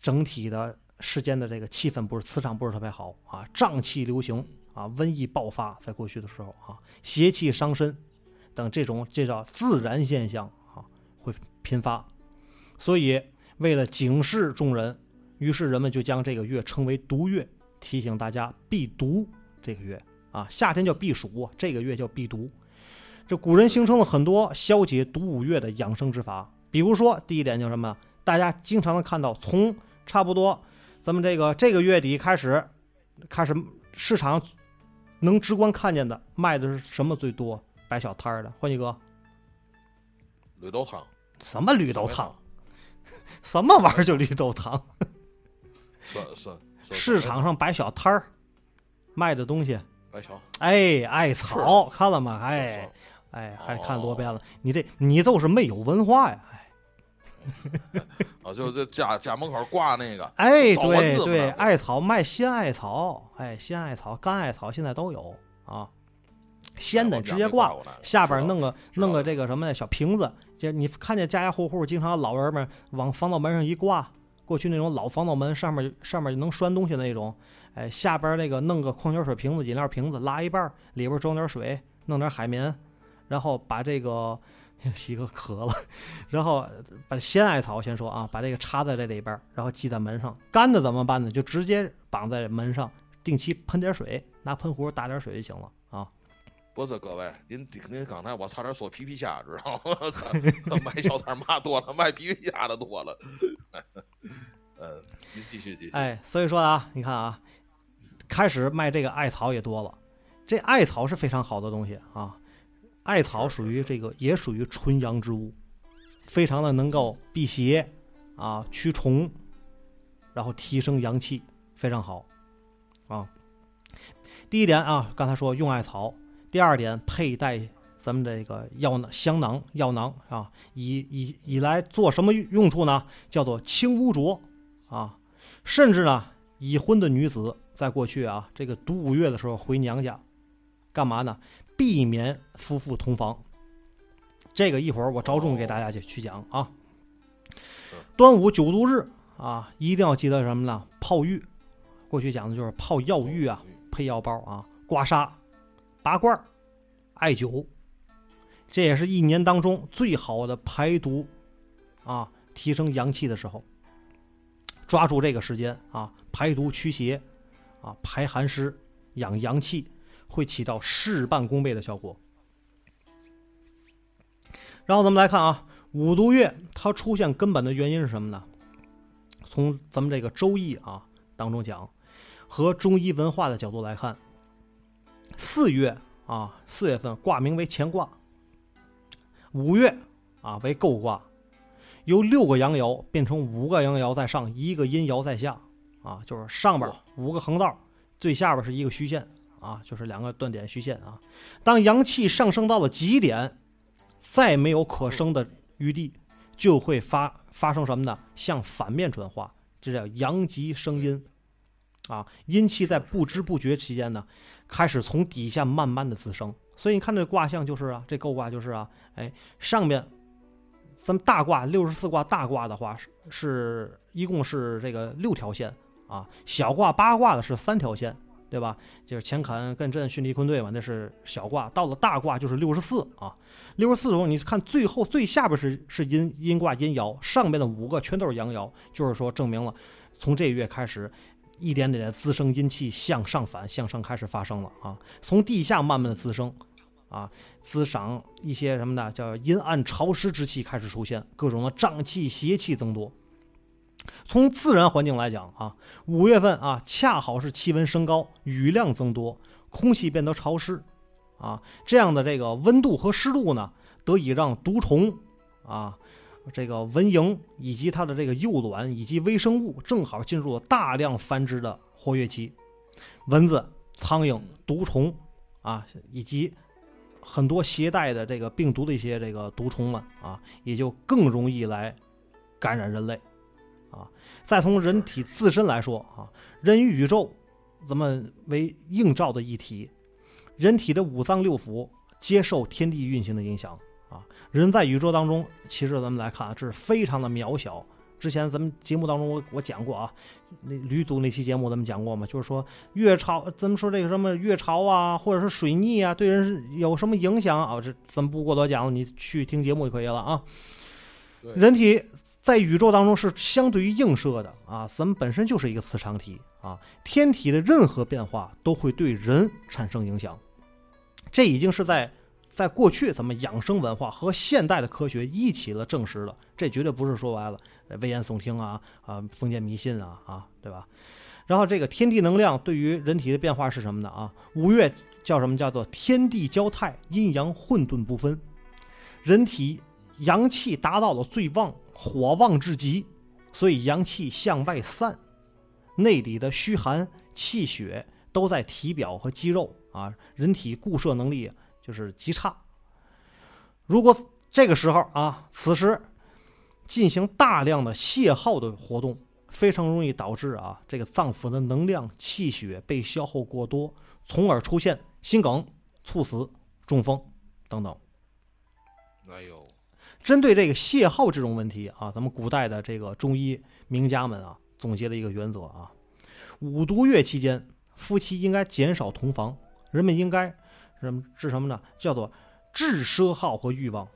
整体的世间的这个气氛不是磁场不是特别好啊，瘴气流行啊，瘟疫爆发，在过去的时候啊，邪气伤身等这种这叫自然现象啊，会频发，所以为了警示众人。于是人们就将这个月称为毒月，提醒大家避毒。这个月啊，夏天叫避暑，这个月叫避毒。这古人形成了很多消解毒五月的养生之法，比如说第一点就是什么？大家经常能看到，从差不多咱们这个这个月底开始，开始市场能直观看见的卖的是什么最多？摆小摊儿的，欢喜哥，绿豆汤，什么绿豆汤？什么玩意儿就绿豆汤？算算市场上摆小摊儿，卖的东西，艾草，哎，艾草看了吗？哎，哎，还看多遍了。你这你就是没有文化呀！哎，啊，就这家家门口挂那个，哎，对对，艾草卖鲜艾草，哎，鲜艾草、干艾草现在都有啊。鲜的直接挂，下边弄个弄个这个什么呢小瓶子，就你看见家家户户经常老人们往防盗门上一挂。过去那种老防盗门上面上面能拴东西的那种，哎，下边那个弄个矿泉水瓶子、饮料瓶子拉一半，里边装点水，弄点海绵，然后把这个 洗个壳了，然后把鲜艾草先说啊，把这个插在这里边，然后系在门上。干的怎么办呢？就直接绑在门上，定期喷点水，拿喷壶打点水就行了啊。不是各位，您您刚才我差点说皮皮虾，知道吗？卖小摊嘛多了，卖皮皮虾的多了。呃，您继续继续。哎，所以说啊，你看啊，开始卖这个艾草也多了。这艾草是非常好的东西啊，艾草属于这个也属于纯阳之物，非常的能够辟邪啊、驱虫，然后提升阳气，非常好啊。第一点啊，刚才说用艾草。第二点，佩戴咱们这个药囊、香囊、药囊啊，以以以来做什么用处呢？叫做清污浊啊，甚至呢，已婚的女子在过去啊，这个读五月的时候回娘家，干嘛呢？避免夫妇同房。这个一会儿我着重给大家去去讲啊。端午九毒日啊，一定要记得什么呢？泡浴，过去讲的就是泡药浴啊，配药包啊，刮痧、拔罐、艾灸，这也是一年当中最好的排毒啊、提升阳气的时候。抓住这个时间啊，排毒驱邪啊，排寒湿、养阳气，会起到事半功倍的效果。然后咱们来看啊，五毒月它出现根本的原因是什么呢？从咱们这个《周易》啊当中讲，和中医文化的角度来看，四月啊四月份卦名为乾卦，五月啊为艮卦，由六个阳爻变成五个阳爻在上，一个阴爻在下啊，就是上边五个横道，最下边是一个虚线啊，就是两个断点虚线啊。当阳气上升到了极点，再没有可升的余地，就会发发生什么呢？向反面转化，这叫阳极生阴啊。阴气在不知不觉期间呢，开始从底下慢慢的滋生。所以你看这卦象就是啊，这构卦就是啊，哎，上面咱们大卦六十四卦大卦的话是是一共是这个六条线啊，小卦八卦的是三条线。对吧？就是乾坎艮震巽离坤兑嘛，那是小卦。到了大卦就是六十四啊，六十四中你看最后最下边是是阴阴卦阴爻，上面的五个全都是阳爻，就是说证明了从这月开始，一点点的滋生阴气向上反向上开始发生了啊，从地下慢慢的滋生啊，滋长一些什么呢？叫阴暗潮湿之气开始出现，各种的瘴气邪气增多。从自然环境来讲啊，五月份啊，恰好是气温升高，雨量增多，空气变得潮湿，啊，这样的这个温度和湿度呢，得以让毒虫啊，这个蚊蝇以及它的这个幼卵以及微生物正好进入了大量繁殖的活跃期，蚊子、苍蝇、毒虫啊，以及很多携带的这个病毒的一些这个毒虫们啊，也就更容易来感染人类。啊，再从人体自身来说啊，人与宇宙咱们为映照的一体，人体的五脏六腑接受天地运行的影响啊。人在宇宙当中，其实咱们来看啊，这是非常的渺小。之前咱们节目当中我我讲过啊，那吕祖那期节目咱们讲过嘛，就是说月潮，咱们说这个什么月潮啊，或者是水逆啊，对人是有什么影响啊？这咱们不过多讲，你去听节目就可以了啊。人体。在宇宙当中是相对于映射的啊，咱们本身就是一个磁场体啊，天体的任何变化都会对人产生影响，这已经是在在过去咱们养生文化和现代的科学一起了证实了，这绝对不是说白了危言耸听啊啊封建迷信啊啊，对吧？然后这个天地能量对于人体的变化是什么呢啊？五月叫什么？叫做天地交泰，阴阳混沌不分，人体阳气达到了最旺。火旺至极，所以阳气向外散，内里的虚寒气血都在体表和肌肉啊，人体固摄能力就是极差。如果这个时候啊，此时进行大量的泄耗的活动，非常容易导致啊这个脏腑的能量气血被消耗过多，从而出现心梗、猝死、中风等等。哎呦！针对这个泄耗这种问题啊，咱们古代的这个中医名家们啊，总结了一个原则啊：五毒月期间，夫妻应该减少同房，人们应该什么治什么呢？叫做治奢耗和欲望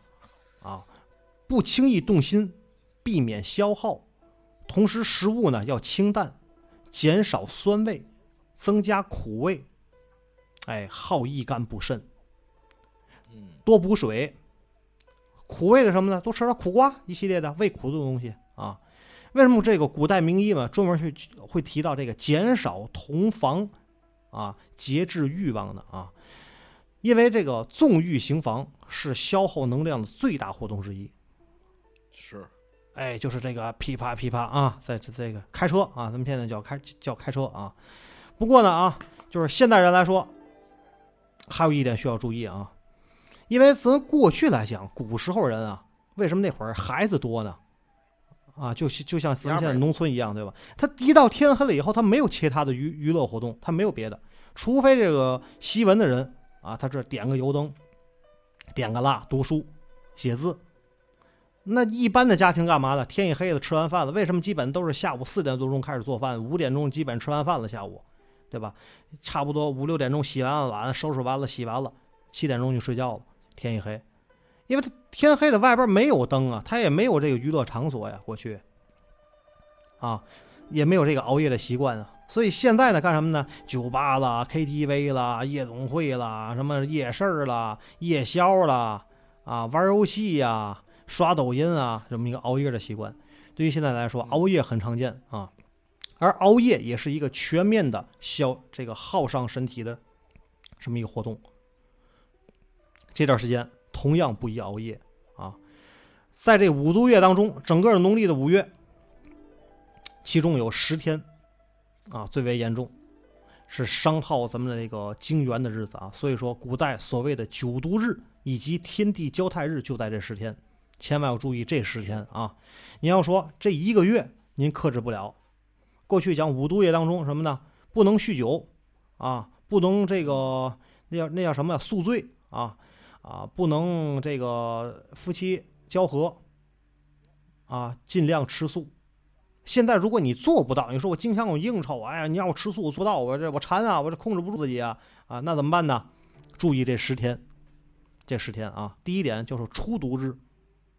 啊，不轻易动心，避免消耗。同时，食物呢要清淡，减少酸味，增加苦味。哎，好益肝补肾，多补水。苦味的什么呢？多吃点苦瓜一系列的味苦的东西啊。为什么这个古代名医嘛专门去会提到这个减少同房啊，节制欲望呢啊？因为这个纵欲行房是消耗能量的最大活动之一。是，哎，就是这个噼啪噼啪啊，在这这个开车啊，咱们现在叫开叫开车啊。不过呢啊，就是现代人来说，还有一点需要注意啊。因为咱过去来讲，古时候人啊，为什么那会儿孩子多呢？啊，就就像咱们现在农村一样，对吧？他一到天黑了以后，他没有其他的娱娱乐活动，他没有别的，除非这个习文的人啊，他这点个油灯，点个蜡，读书、写字。那一般的家庭干嘛呢？天一黑了，吃完饭了，为什么基本都是下午四点多钟开始做饭，五点钟基本吃完饭了，下午，对吧？差不多五六点钟洗完了碗，收拾完了，洗完了，七点钟就睡觉了，天一黑。因为他天黑了，外边没有灯啊，他也没有这个娱乐场所呀，过去啊，也没有这个熬夜的习惯啊。所以现在呢，干什么呢？酒吧啦、KTV 啦、夜总会啦、什么夜市啦、夜宵啦，啊，玩游戏呀、刷抖音啊，这么一个熬夜的习惯。对于现在来说，熬夜很常见啊，而熬夜也是一个全面的消这个耗伤身体的这么一个活动。这段时间同样不宜熬夜啊。在这五度月当中，整个农历的五月，其中有十天啊最为严重，是伤耗咱们的这个精元的日子啊。所以说，古代所谓的九毒日以及天地交泰日就在这十天，千万要注意这十天啊。你要说这一个月您克制不了，过去讲五毒月当中什么呢？不能酗酒啊，不能这个那叫那叫什么？宿醉啊啊，不能这个夫妻交合啊，尽量吃素。现在如果你做不到，你说我经常有应酬，哎呀，你让我吃素我做不到，我这我馋啊，我这控制不住自己啊啊，那怎么办呢？注意这十天，这十天啊，第一点就是初毒日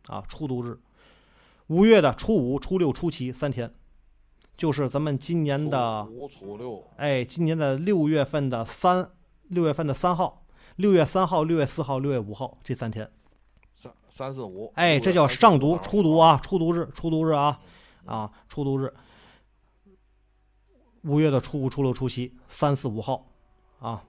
啊，初毒日，五月的初五、初六、初七三天，就是咱们今年的五、初六，哎，今年的六月份的三，六月份的三号，六月三号、六月四号、六月五号这三天，三三四五，哎，这叫上毒、初毒啊，初毒日、初毒日啊，啊，出租日，五月的初五、初六、初七，三四五号，啊，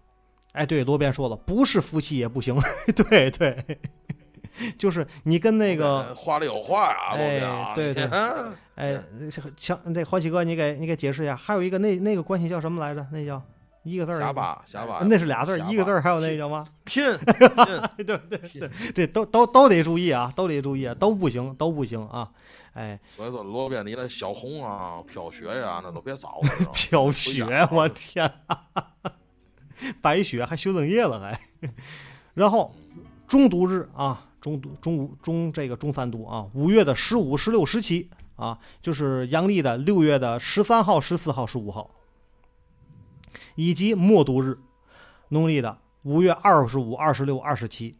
哎，对，罗边说了，不是夫妻也不行，对 对，就是你跟那个，话里有话啊，对对嗯 哎，这个强，这欢喜哥，你给你给解释一下，还有一个那那个关系叫什么来着？那叫一个字儿，瞎扒瞎扒，那是俩字儿，一个字儿，还有那个叫吗？拼 对对对，这都都都得注意啊，都得注意啊，都不行，都不行啊！哎，所以说罗边你那小红啊、飘雪呀，那都别找飘雪，我天、啊，白雪还修正液了还，然后中毒日啊，中毒中午中这个中三毒啊，五月的十五、十六、十七啊，就是阳历的六月的十三号、十四号、十五号，以及默读日，农历的五月二十五、二十六、二十七，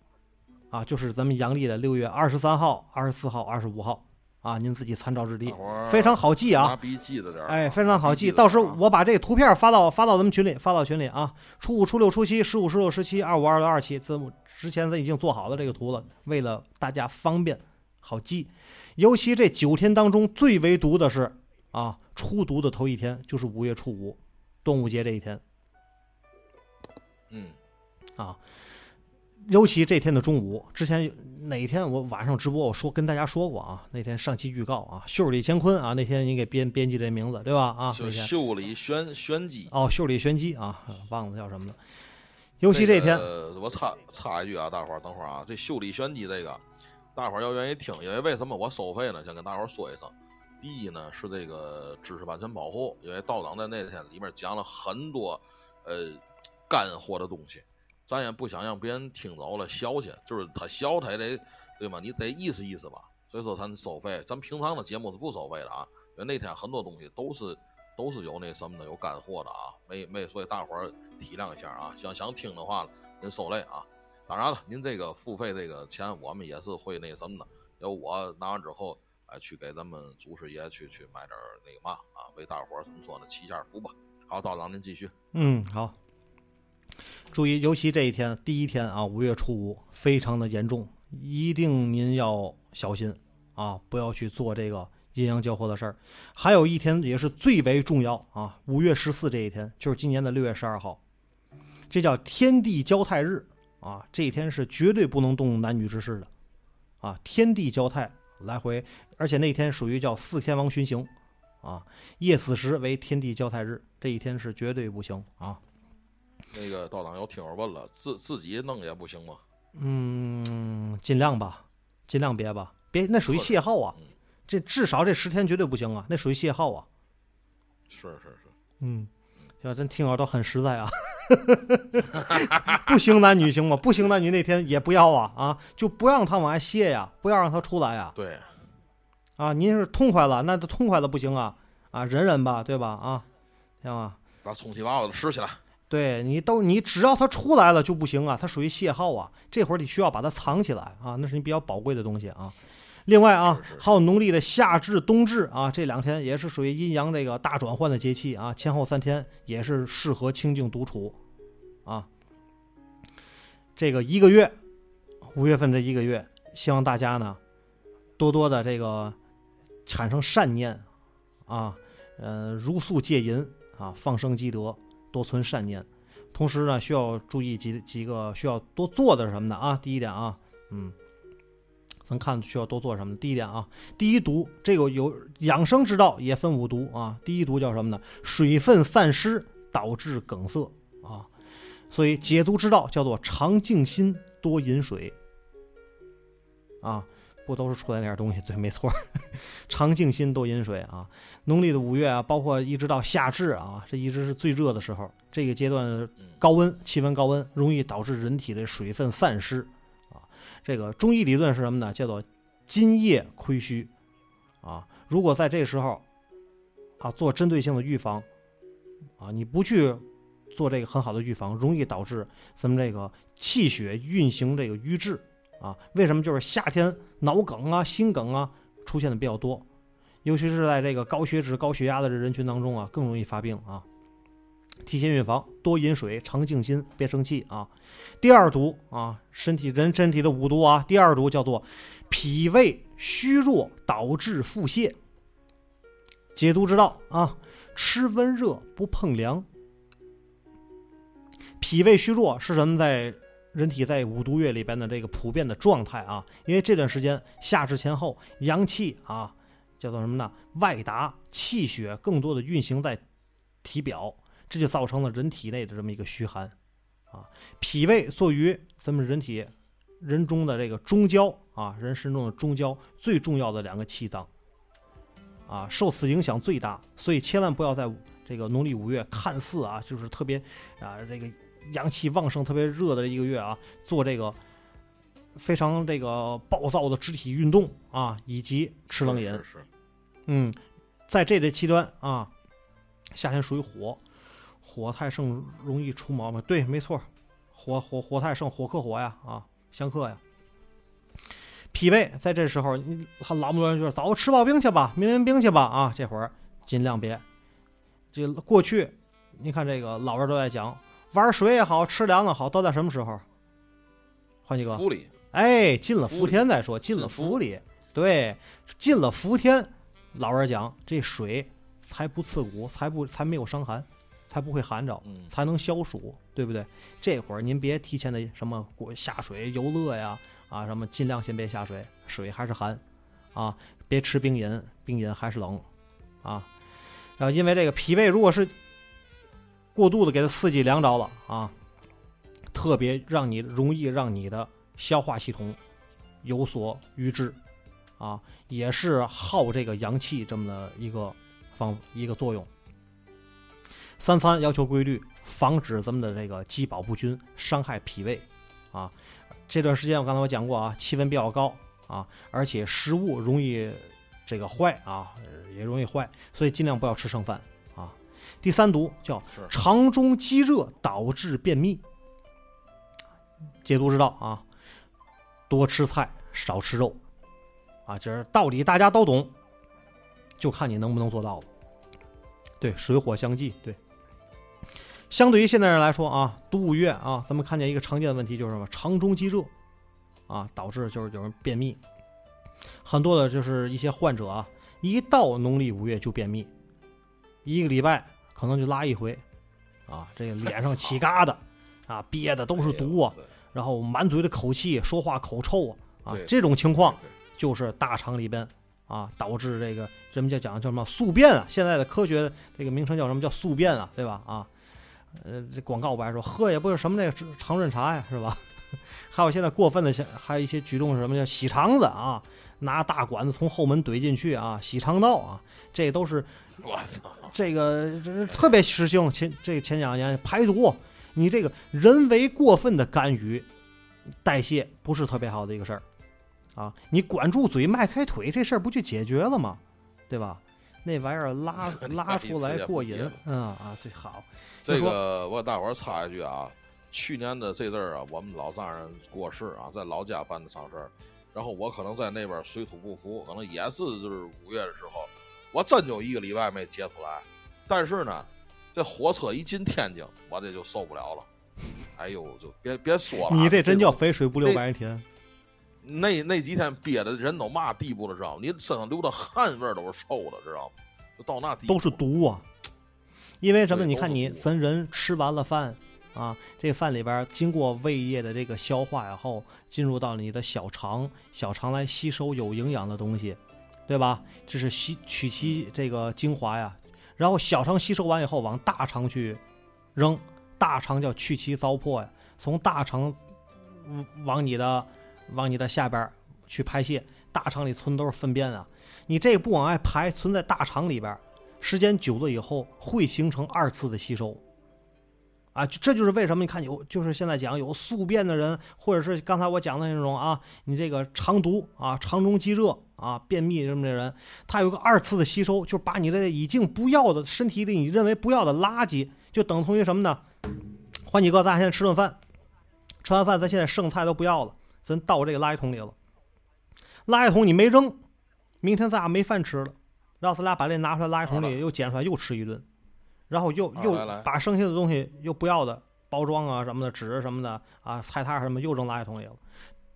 啊，就是咱们阳历的六月二十三号、二十四号、二十五号啊，您自己参照日历非常好记啊哎，非常好记。到时候我把这个图片发到发到咱们群里，发到群里啊。初五、初六、初七、十五、十六、十七、二五、二六、二七，这之前咱已经做好了这个图了，为了大家方便好记。尤其这九天当中最为毒的是啊，初毒的头一天就是五月初五，端午节这一天嗯，啊。尤其这天的中午，之前哪天我晚上直播，我说跟大家说过啊，那天上期预告啊，秀里乾坤啊，那天你给编编辑这名字对吧？啊，就那天袖里玄玄机。哦，秀里玄机啊，忘了叫什么了。尤其这天，个我插插一句啊，大伙儿等会儿啊，这秀里玄机这个，大伙儿要愿意听，因为为什么我收费呢？先跟大伙儿说一声。第一呢是这个知识版权保护，因为道长在那天里面讲了很多呃干货的东西，咱也不想让别人听走了消息，就是他消他也得对吗？你得意思意思吧。所以说咱收费，咱平常的节目是不收费的啊，因为那天很多东西都是都是有那什么的，有干货的啊，没没，所以大伙儿体谅一下啊。想想听的话，您受累啊。当然了，您这个付费这个钱，我们也是会那什么的，由我拿完之后，哎，去给咱们祖师爷去去买点那个嘛啊，为大伙儿怎么说呢，祈下福吧。好，道长您继续。嗯，好，注意，尤其这一天第一天啊，五月初五，非常的严重，一定您要小心啊，不要去做这个阴阳交合的事儿。还有一天也是最为重要啊，五月十四这一天，就是今年的六月十二号，这叫天地交泰日啊，这一天是绝对不能动男女之事的啊，天地交泰来回，而且那天属于叫四天王巡行啊，夜子时为天地交泰日，这一天是绝对不行啊。那个道长有听友问了，自自己弄也不行吗？嗯，尽量吧，尽量别吧，别那属于邂逅啊嗯，这至少这十天绝对不行啊，那属于泄耗啊。是是是，嗯，行，咱听友都很实在啊。不行男女行吗？不行男女那天也不要啊啊，就不让他往外泄呀，不要让他出来呀。对，啊，您是痛快了，那就痛快了不行啊啊，忍忍吧，对吧？啊，行吧。把充气娃娃都拾起来。对你都你只要它出来了就不行啊，它属于泄耗啊，这会儿你需要把它藏起来啊，那是你比较宝贵的东西啊。另外啊，还有农历的夏至、冬至啊，这两天也是属于阴阳这个大转换的节气啊，前后三天也是适合清静独处啊。这个一个月，五月份这一个月，希望大家呢多多的这个产生善念啊，呃，如素戒淫啊，放生积德，多存善念。同时呢，需要注意几几个需要多做的什么呢？啊，第一点啊，嗯，咱看需要多做什么？第一点啊，第一毒，这个有养生之道也分五毒啊。第一毒叫什么呢？水分散失导致梗塞啊，所以解毒之道叫做常静心，多饮水啊。不都是出来那点东西？对，没错，常静心，多饮水啊。农历的五月啊，包括一直到夏至啊，这一直是最热的时候。这个阶段高温，气温高温，容易导致人体的水分散失啊。这个中医理论是什么呢？叫做津液亏虚啊。如果在这时候啊做针对性的预防啊，你不去做这个很好的预防，容易导致咱们这个气血运行这个瘀滞啊。为什么？就是夏天脑梗啊、心梗啊出现的比较多。尤其是在这个高血脂、高血压的人群当中啊，更容易发病啊。提前预防，多饮水，常静心，别生气啊。第二毒啊，身体人身体的五毒啊，第二毒叫做脾胃虚弱导致腹泻。解毒之道啊，吃温热不碰凉。脾胃虚弱是什么？在人体在五毒月里边的这个普遍的状态啊，因为这段时间夏至前后，阳气啊。叫做什么呢？外达气血更多的运行在体表，这就造成了人体内的这么一个虚寒啊。脾胃作为咱们人体人中的这个中焦啊，人身中的中焦最重要的两个气脏啊，受此影响最大，所以千万不要在这个农历五月看似啊就是特别啊这个阳气旺盛、特别热的一个月啊，做这个。非常这个暴躁的肢体运动啊，以及吃冷饮，是是嗯，在这类期端啊，夏天属于火，火太盛容易出毛病。对，没错，火火火太盛，火克火呀，啊，相克呀。脾胃在这时候，你很老多人就是早吃刨冰去吧，民民冰去吧啊，这会儿尽量别。这过去你看这个老人都在讲，玩水也好吃凉的好，都在什么时候？换几个？福利哎，进了伏天再说，进了进伏伏里，对，进了伏天，老人讲这水才不刺骨，才不才没有伤寒，才不会寒着，嗯才能消暑，对不对？这会儿您别提前的什么过下水游乐呀，啊什么尽量先别下水，水还是寒，啊，别吃冰饮，冰饮还是冷，啊，然后因为这个脾胃如果是过度的给它刺激凉着了啊，特别让你容易让你的消化系统有所瘀滞，啊，也是耗这个阳气这么的一个方一个作用。三餐要求规律，防止咱们的这个饥饱不均，伤害脾胃，啊，这段时间我刚才我讲过啊，气温比较高啊，而且食物容易这个坏啊，也容易坏，所以尽量不要吃剩饭。第三毒叫肠中积热导致便秘，解毒之道啊，多吃菜，少吃肉，啊，这是道理，大家都懂，就看你能不能做到了。对，水火相济，对。相对于现代人来说啊，读五月啊，咱们看见一个常见的问题就是什么？肠中积热，啊，导致就是有人便秘。很多的就是一些患者啊，一到农历五月就便秘，一个礼拜可能就拉一回，啊，这个 脸上起疙瘩，啊，憋的都是毒啊，然后满嘴的口气，说话口臭啊，啊，这种情况就是大肠里边啊导致这个人们叫讲叫什么宿便啊，现在的科学这个名称叫什么叫宿便啊，对吧？啊，呃，这广告不爱说，喝也不是什么那个肠润茶呀，是吧？还有现在过分的，像还有一些举动是什么叫洗肠子啊，拿大管子从后门怼进去啊，洗肠道啊，这都是 我操！这个这是特别实行。前这前两年排毒，你这个人为过分的干预代谢不是特别好的一个事儿啊。你管住嘴，迈开腿，这事儿不就解决了吗？对吧？那玩意儿拉 拉出来过瘾，嗯啊，最好。这个我给大伙儿插一句啊，去年的这阵儿啊，我们老丈人过世啊，在老家办的丧事儿，然后我可能在那边水土不服，可能也是就是五月的时候，我真就一个礼拜没接出来。但是呢，这火车一进天津，我这就受不了了。哎呦，就别别说了，你这真叫肥水不流外人田。那那几天憋的人都嘛地步了，知道吗？你身上流的汗味都是臭的，知道吗？就到那地都是毒啊！因为什么？你看你咱人吃完了饭啊，这饭里边经过胃液的这个消化以后，进入到你的小肠，小肠来吸收有营养的东西，对吧？这是吸取其这个精华呀，然后小肠吸收完以后往大肠去扔，大肠叫去其糟粕呀，从大肠往你的往你的下边去排泄，大肠里存都是粪便啊，你这不往外排，存在大肠里边，时间久了以后会形成二次的吸收。啊，这就是为什么你看有，就是现在讲有宿便的人，或者是刚才我讲的那种啊，你这个肠毒啊、肠中积热啊、便秘这么的人，他有个二次的吸收，就是把你这已经不要的身体里你认为不要的垃圾，就等同于什么呢？换几个，咱现在吃顿饭，吃完饭咱现在剩菜都不要了，咱倒这个垃圾桶里了。垃圾桶你没扔，明天咱俩没饭吃了，然后咱俩把这拿出来垃圾桶里又捡出来又吃一顿，然后又又把剩下的东西又不要的包装啊什么的纸什么的啊菜摊什么又扔垃圾桶里了。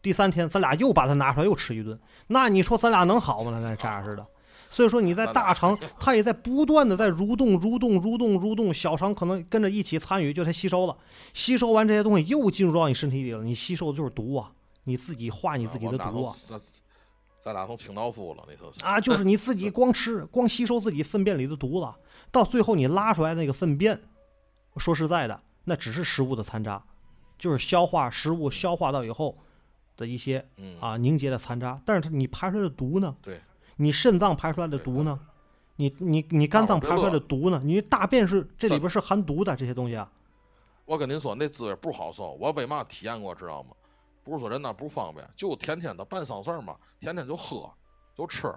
第三天咱俩又把它拿出来又吃一顿，那你说咱俩能好吗？那这样似的。所以说你在大肠，它也在不断的在蠕动、蠕动、蠕动、蠕动，小肠可能跟着一起参与，就它吸收了。吸收完这些东西又进入到你身体里了，你吸收的就是毒啊！你自己化你自己的毒啊！咱咱俩从清道夫了，你说是啊，就是你自己光吃、光吸收自己粪便里的毒了，到最后你拉出来那个粪便，说实在的，那只是食物的残渣，就是消化食物消化到以后的一些嗯啊凝结的残渣。但是它你排出来的毒呢？对，你肾脏排出来的毒呢？你你你肝脏排出来的毒呢？你大便是这里边是含毒的这些东西啊。我跟您说，那滋味不好受。我为嘛体验过，知道吗？不是说人那不方便，就天天的办丧事儿嘛，天天就喝，就吃，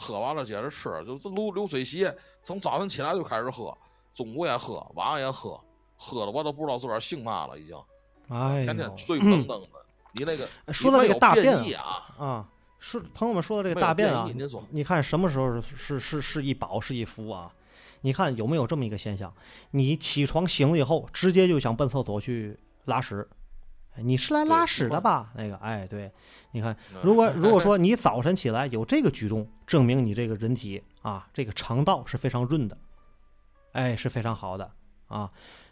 喝完了接着吃，就这流流水席，从早晨起来就开始喝，中午也喝，晚上也喝，喝的我都不知道自个儿姓嘛了，已经，哎天天，醉不登登的。你那个说到这个大便啊，啊，是朋友们说到这个大便啊你看什么时候是是是是一饱是一福啊？你看有没有这么一个现象？你起床醒了以后，直接就想奔厕所去拉屎，哎你是来拉屎的吧？那个，哎，对，你看，嗯如果如果说你早晨起来有这个举动，证明你这个人体啊，这个肠道是非常润的，哎，是非常好的啊。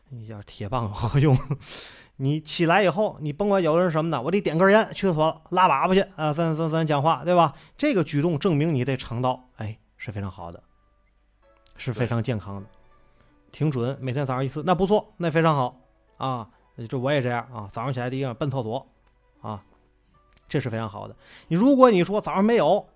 你要是铁棒 有何用？你起来以后，你甭管有的人什么的，我得点根烟，去厕所拉粑粑去啊，咱咱咱讲话，对吧？这个举动证明你这肠道，哎，是非常好的，是非常健康的，挺准。每天早上一次，那不错，那非常好啊。就我也这样啊，早上起来第一个奔厕所啊，这是非常好的。你如果你说早上没有，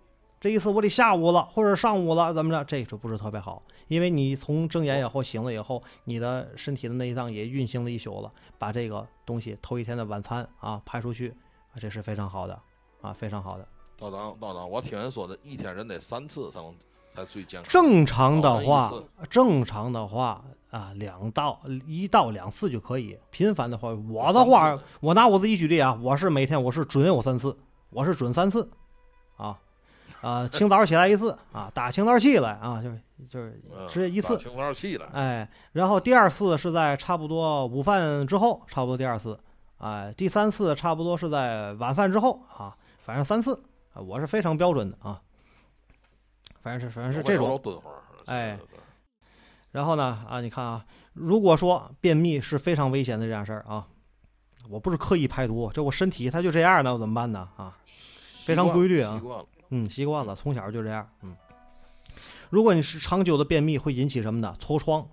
这一次我得下午了或者上午了，怎么着？这就不是特别好，因为你从睁眼以后醒了以后，你的身体的内脏也运行了一宿了，把这个东西头一天的晚餐啊排出去啊，这是非常好的啊，非常好的。道长道长，我听人说的，一天人得三次才能才最健康。正常的话哦，正常的话啊，两到一到两次就可以。频繁的话，我的话，我拿我自己举例啊，我是每天我是准有三次，我是准三次，啊啊，清早起来一次啊，打清早起来啊，就是就是嗯直接一次。打，清早气来，哎，然后第二次是在差不多午饭之后，差不多第二次，哎，第三次差不多是在晚饭之后啊，反正三次啊，我是非常标准的啊，反正是反正是这种。哎然后呢，啊，你看啊，如果说便秘是非常危险的这件事儿啊，我不是刻意排毒，这我身体它就这样那，我怎么办呢？啊，非常规律啊习惯了，嗯，习惯了，从小就这样，嗯。如果你是长久的便秘，会引起什么呢？痤疮、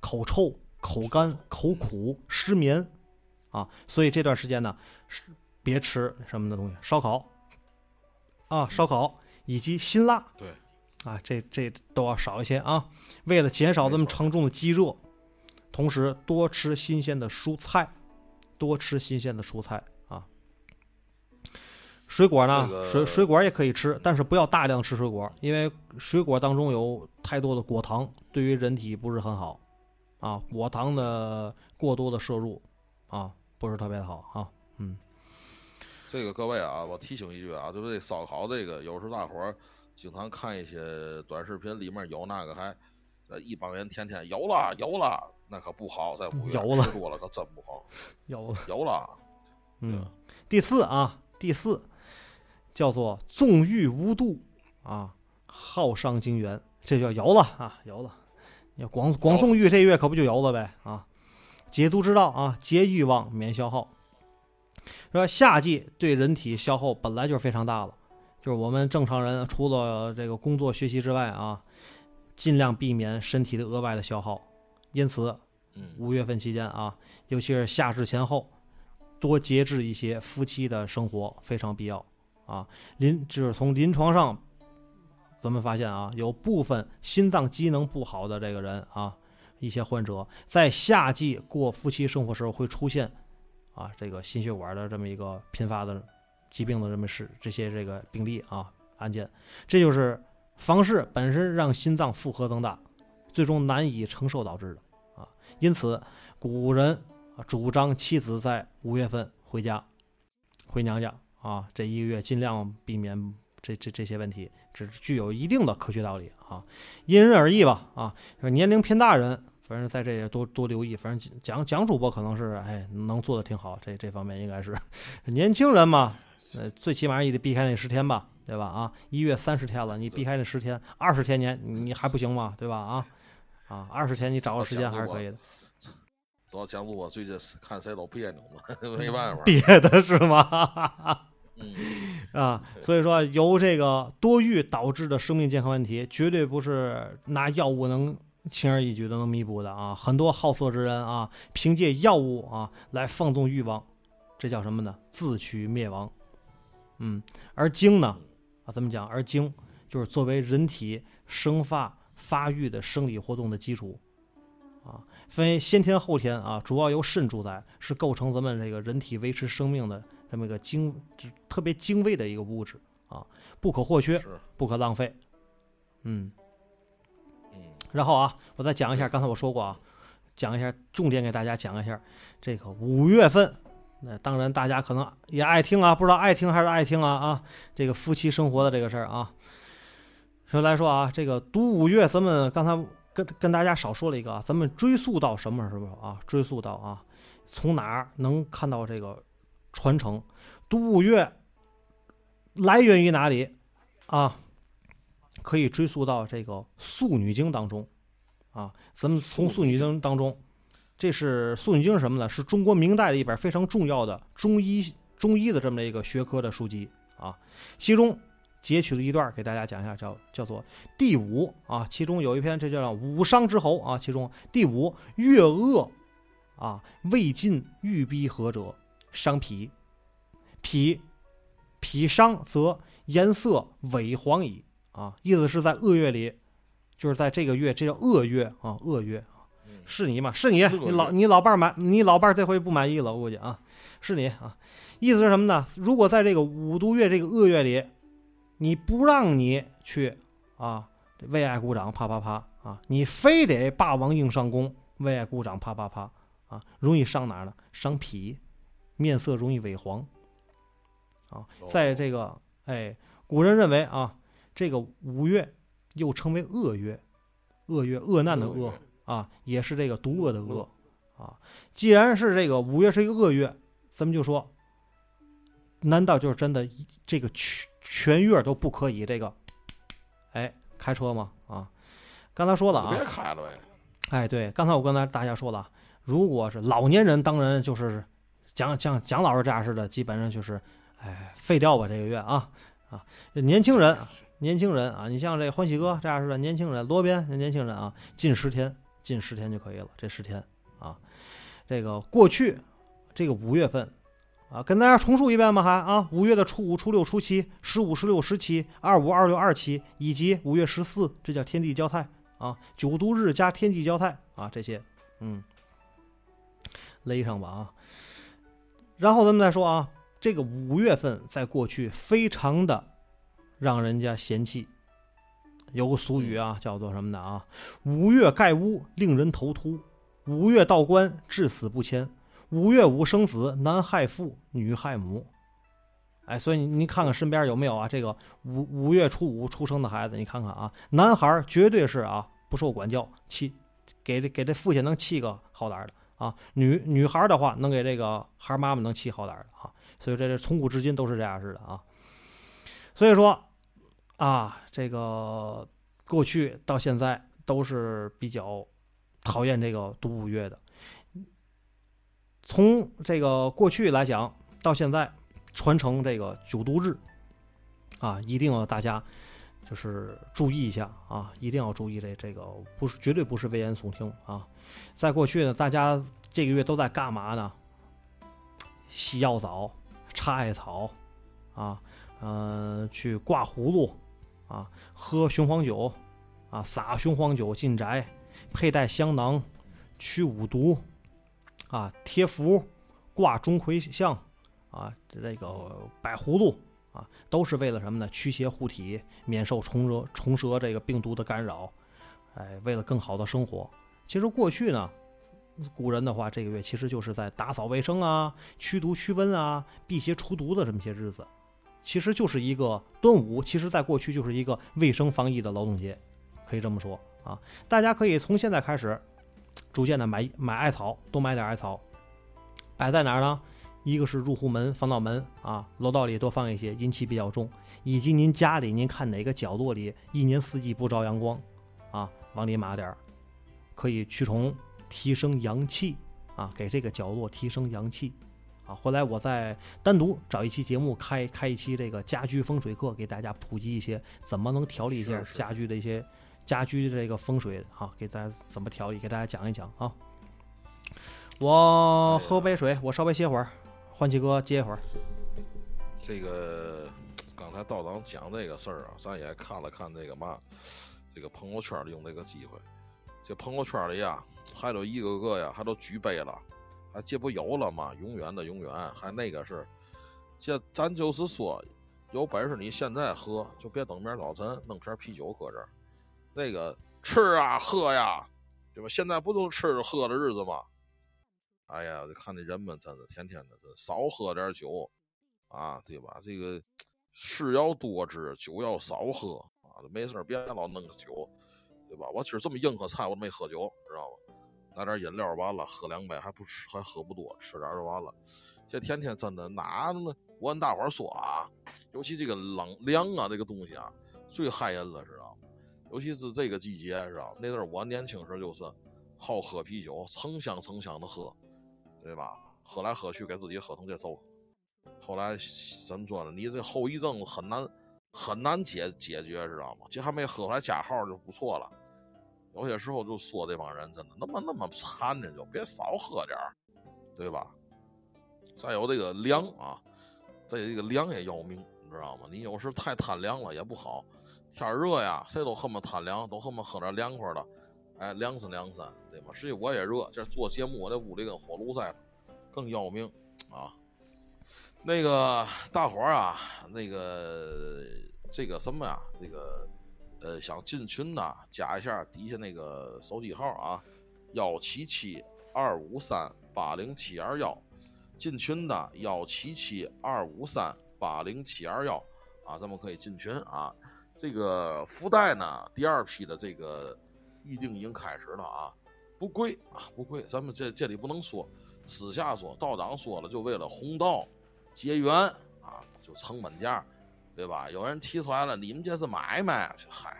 口臭、口干、口苦、失眠，啊，所以这段时间呢，是别吃什么的东西，烧烤啊，烧烤以及辛辣对，啊，这这都要少一些啊。为了减少咱们没错肠中的积热，同时多吃新鲜的蔬菜，多吃新鲜的蔬菜啊。水果呢，这个水水果也可以吃，但是不要大量吃水果，因为水果当中有太多的果糖，对于人体不是很好啊。果糖的过多的摄入啊，不是特别好啊。嗯，这个各位啊，我提醒一句啊，就是这烧烤这个，有时候大伙儿经常看一些短视频，里面有那个还，呃，一帮人天天有了有了，那可不好，在五月有了吃多了可真不好，有有了，嗯，第四啊，第四叫做纵欲无度啊，好伤精元，这叫有了啊，有了。你要光光纵欲这月可不就有了呗啊？解毒之道啊，节欲望，免消耗。说夏季对人体消耗本来就是非常大了，就是我们正常人除了这个工作学习之外啊，尽量避免身体的额外的消耗。因此，嗯，五月份期间啊，尤其是夏至前后，多节制一些夫妻的生活非常必要啊。临就是从临床上，咱们发现啊，有部分心脏机能不好的这个人啊，一些患者在夏季过夫妻生活时候会出现啊这个心血管的这么一个频发的疾病的这么是这些这个病例啊案件，这就是房事本身让心脏负荷增大，最终难以承受导致的啊。因此，古人主张妻子在五月份回家、回娘家啊，这一个月尽量避免这这这些问题，只具有一定的科学道理啊，因人而异吧啊。年龄偏大人，反正在这也多多留意。反正蒋蒋主播可能是哎能做的挺好，这这方面应该是 年轻人嘛，呃，最起码也得避开那十天吧，对吧？啊，一月三十天了，你避开那十天，二十天年你还不行吗？对吧？啊。啊，二十天你找个时间还是可以的。主要讲我最近看谁都别扭嘛，没办法。憋的是吗？嗯，啊，所以说由这个多欲导致的生命健康问题，绝对不是拿药物能轻而易举的能弥补的啊！很多好色之人啊，凭借药物啊来放纵欲望，这叫什么呢？自取灭亡。嗯，而精呢，啊，怎么讲？而精就是作为人体生发发育的生理活动的基础，啊，分为先天后天啊，主要由肾主宰，是构成咱们这个人体维持生命的这么一个精，特别精微的一个物质啊，不可或缺，是，不可浪费。嗯，嗯，然后啊，我再讲一下，刚才我说过啊，讲一下重点给大家讲一下这个五月份。那当然，大家可能也爱听啊，不知道爱听还是爱听啊啊，这个夫妻生活的这个事儿啊。首先来说啊，这个读五月，咱们刚才跟跟大家少说了一个啊，咱们追溯到什么时候啊？追溯到啊，从哪儿能看到这个传承？读五岳来源于哪里啊？可以追溯到这个《素女经》当中啊。咱们从《素女经》当中，这是《素女经》什么呢？是中国明代的一本非常重要的中医中医的这么一个学科的书籍啊，其中。截取了一段给大家讲一下，叫叫做第五啊，其中有一篇这叫五伤之侯啊，其中第五月恶啊，未尽欲逼合者，伤脾，脾脾伤则颜色萎黄矣啊，意思是在恶月里，就是在这个月，这叫恶月啊，恶月是你吗？是你，你老你老伴儿满，你老伴儿这回不满意了，我估计啊，是你啊，意思是什么呢？如果在这个五毒月这个恶月里。你不让你去啊，为爱鼓掌，啪啪啪啊！你非得霸王硬上弓，为爱鼓掌，啪啪啪啊！容易伤哪儿呢？伤脾，面色容易萎黄啊。在这个哎，古人认为啊，这个五月又称为恶月，恶月恶难的恶啊，也是这个毒恶的恶啊。既然是这个五月是一个恶月，咱们就说，难道就是真的这个全全月都不可以这个，哎，开车吗？啊，刚才说了啊，别开了呗。哎，对，刚才我跟大家说了，如果是老年人，当然就是蒋蒋蒋老师这样似的，基本上就是哎废掉吧这个月啊啊。年轻人，年轻人啊，你像这欢喜哥这样似的年轻人，罗宾年轻人啊，近十天，近十天就可以了，这十天啊。这个过去这个五月份啊，跟大家重述一遍吧，还啊，五月的初五、初六、初七、十五、十六、十七、二五、二六、二七，以及五月十四，这叫天地交泰啊，九都日加天地交泰啊，这些，嗯，勒上吧啊。然后咱们再说啊，这个五月份在过去非常的让人家嫌弃。有个俗语啊，叫做什么的啊？五月盖屋，令人头秃；五月道观，至死不迁；五月五生子，男害父，女害母。哎，所以你你看看身边有没有啊？这个五五月初五出生的孩子，你看看啊，男孩绝对是啊不受管教，气给这给这父亲能气个好歹的啊。女女孩的话，能给这个孩妈妈能气好歹的啊。所以这这从古至今都是这样式的啊。所以说。啊，这个过去到现在都是比较讨厌这个读五月的。从这个过去来讲，到现在传承这个九都日，啊，一定要大家就是注意一下啊，一定要注意这这个不是绝对不是危言耸听啊。在过去呢，大家这个月都在干嘛呢？洗药澡、插艾草，啊，嗯，去挂葫芦。啊，喝雄黄酒，啊，撒雄黄酒进宅，佩戴香囊，驱五毒，啊，贴符，挂钟馗像，啊，这个摆葫芦，啊，都是为了什么呢？驱邪护体，免受虫蛇虫蛇这个病毒的干扰，哎，为了更好的生活。其实过去呢，古人的话，这个月其实就是在打扫卫生啊，驱毒驱瘟啊，辟邪除毒的这么些日子。其实就是一个端午，其实在过去就是一个卫生防疫的劳动节，可以这么说啊。大家可以从现在开始，逐渐的买买艾草，多买点艾草，摆在哪儿呢？一个是入户门、防盗门啊，楼道里多放一些，阴气比较重，以及您家里您看哪个角落里一年四季不着阳光啊，往里码点儿，可以驱虫、提升阳气啊，给这个角落提升阳气。啊，回来我再单独找一期节目，开开一期这个家居风水课，给大家普及一些怎么能调理一下家居的一些家居的这个风水啊，给大家怎么调理，给大家讲一讲啊。我喝杯水，我稍微歇会儿，欢喜哥接一会儿。这个刚才道长讲这个事儿啊，咱也看了看这个嘛，这个朋友圈里用这个机会，这朋友圈里呀，还都一个个呀，还都举杯了。啊，这不有了吗？永远的永远，还那个是，这咱就是说，有本事你现在喝，就别等明儿早晨弄瓶啤酒搁这儿。那个吃啊喝呀，对吧？现在不都吃着喝的日子吗？哎呀，看那人们真的天天的，少喝点酒啊，对吧？这个事要多知，酒要少喝啊，没事别老弄个酒，对吧？我今儿这么硬核菜，我都没喝酒，知道吗？拿点饮料完了，喝两杯还不吃，还喝不多，吃点就完了。这天天真的哪呢？我跟大伙说啊，尤其这个冷凉啊，这个东西啊，最害人了，知道吗？尤其是这个季节，知道吗那阵儿我年轻时就是好喝啤酒，成箱成箱的喝，对吧？喝来喝去，给自己喝成这揍。后来怎么说呢？你这后遗症很难很难解解决，知道吗？这还没喝出来加号就不错了。有些时候就说这帮人真的那么那么馋呢，就别少喝点儿，对吧？再有这个凉啊，这个凉也要命，你知道吗？你有时太贪凉了也不好。天热呀，谁都恨不得贪凉，都恨不得喝点凉快的，哎，凉身凉身，对吗？实际我也热，这做节目我这屋里跟火炉似的，更要命啊。那个大伙儿啊，那个这个什么呀，这个。呃，想进群的加一下底下那个手机号啊，幺七七二五三八零七二幺，进群的幺七七二五三八零七二幺啊，咱们可以进群啊。这个福袋呢，第二批的这个预定已经开始了啊，不贵啊，不贵，咱们这这里不能说，私下说，道长说了，就为了红道结缘啊，就成本价。对吧？有人提出来了，你们这是买卖？嗨，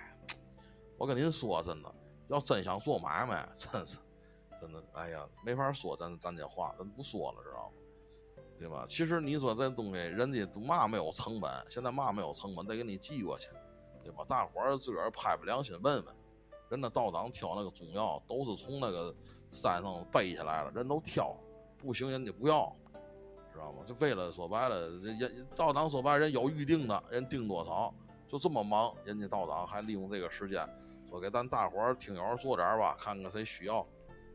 我跟您说，真的，要真想做买卖，真是，真的，哎呀，没法说，咱咱这话，咱不说了，知道吗？对吧？其实你说这东西，人家嘛没有成本，现在嘛没有成本，得给你寄过去，对吧？大伙儿自个儿拍拍良心，问问，人家道长挑那个中药，都是从那个山上背下来了，人都挑，不行人家不要，知道吗？就为了说白了，人人道长说白，人有预定的，人定多少，就这么忙，人家道长还利用这个时间，说给咱大伙儿听友做点儿吧，看看谁需要，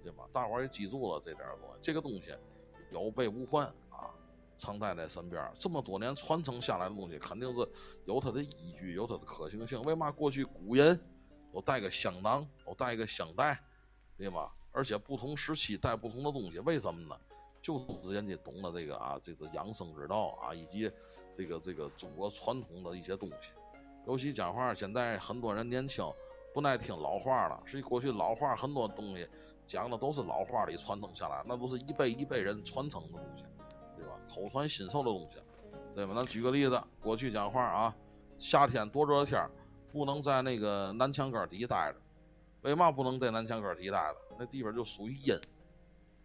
对吧？大伙儿也记住了这点儿东西，这个东西有备无患啊，常带在身边。这么多年传承下来的东西，肯定是有它的依据，有它的可行性。为嘛过去古人都带个香囊，都带个香袋，对吧？而且不同时期带不同的东西，为什么呢？就是人家懂得这个啊，这个养生之道啊，以及这个这个中国传统的一些东西。尤其讲话，现在很多人年轻不爱听老话了。实际过去老话很多东西讲的都是老话里传承下来，那都是一辈一辈人传承的东西，对吧？口传心授的东西，对吧？咱举个例子，过去讲话啊，夏天多热的天，不能在那个南墙根儿底待着。为嘛不能在南墙根儿底待着？那地方就属于阴，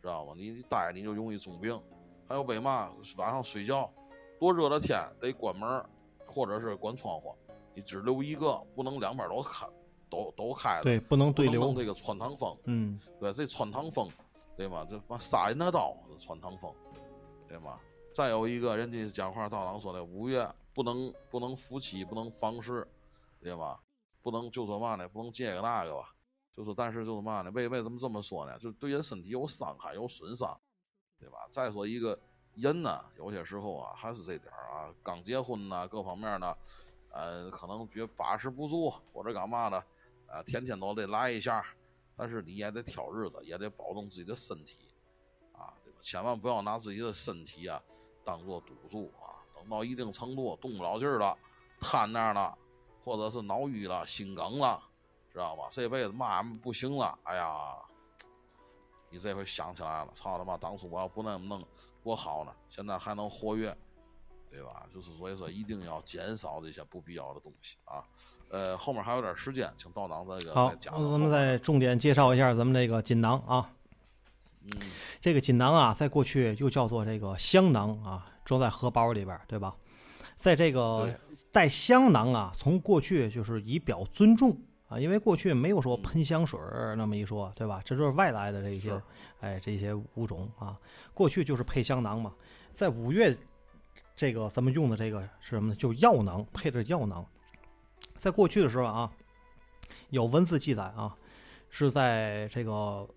知道吗？你你待你就容易中病。还有为嘛晚上睡觉多热的天得关门儿，或者是关窗户，你只留一个，不能两边都开，都都开了。对，不能对流。这个穿堂风，嗯，对，这穿堂风，对吧？这把杀人的刀，这穿堂风，对吧？再有一个，人家讲话道长说的，五月不能不能夫妻，不能房事，对吧？不能就说嘛呢？不能这个那个吧？就是，但是就是嘛呢？为为什么这么说呢？就是对人身体有伤害，有损伤，对吧？再说一个人呢，有些时候啊，还是这点儿啊，刚结婚呢，各方面呢，呃，可能觉把持不住或者干嘛的，啊，天天都得来一下，但是你也得挑日子，也得保重自己的身体，啊，对吧？千万不要拿自己的身体啊当做赌注啊，等到一定程度动不了劲儿了，瘫那儿了，或者是脑淤了、心梗了，知道吧？这辈子嘛不行了，哎呀，你这回想起来了，操他妈，当初我要不那么弄多好呢，现在还能活跃，对吧？就是所以说一定要减少这些不必要的东西啊。呃，后面还有点时间，请道长这个好再，讲咱讲后面们再重点介绍一下咱们这个锦囊啊。嗯这个锦囊啊，在过去又叫做这个香囊啊，装在荷包里边儿，对吧？在这个带香囊啊，从过去就是以表尊重啊，因为过去没有说喷香水儿那么一说，对吧？这都是外来的这些是，哎，这些物种啊，过去就是配香囊嘛。在五月，这个咱们用的这个是什么呢？就药囊，配的药囊。在过去的时候啊，有文字记载啊，是在这个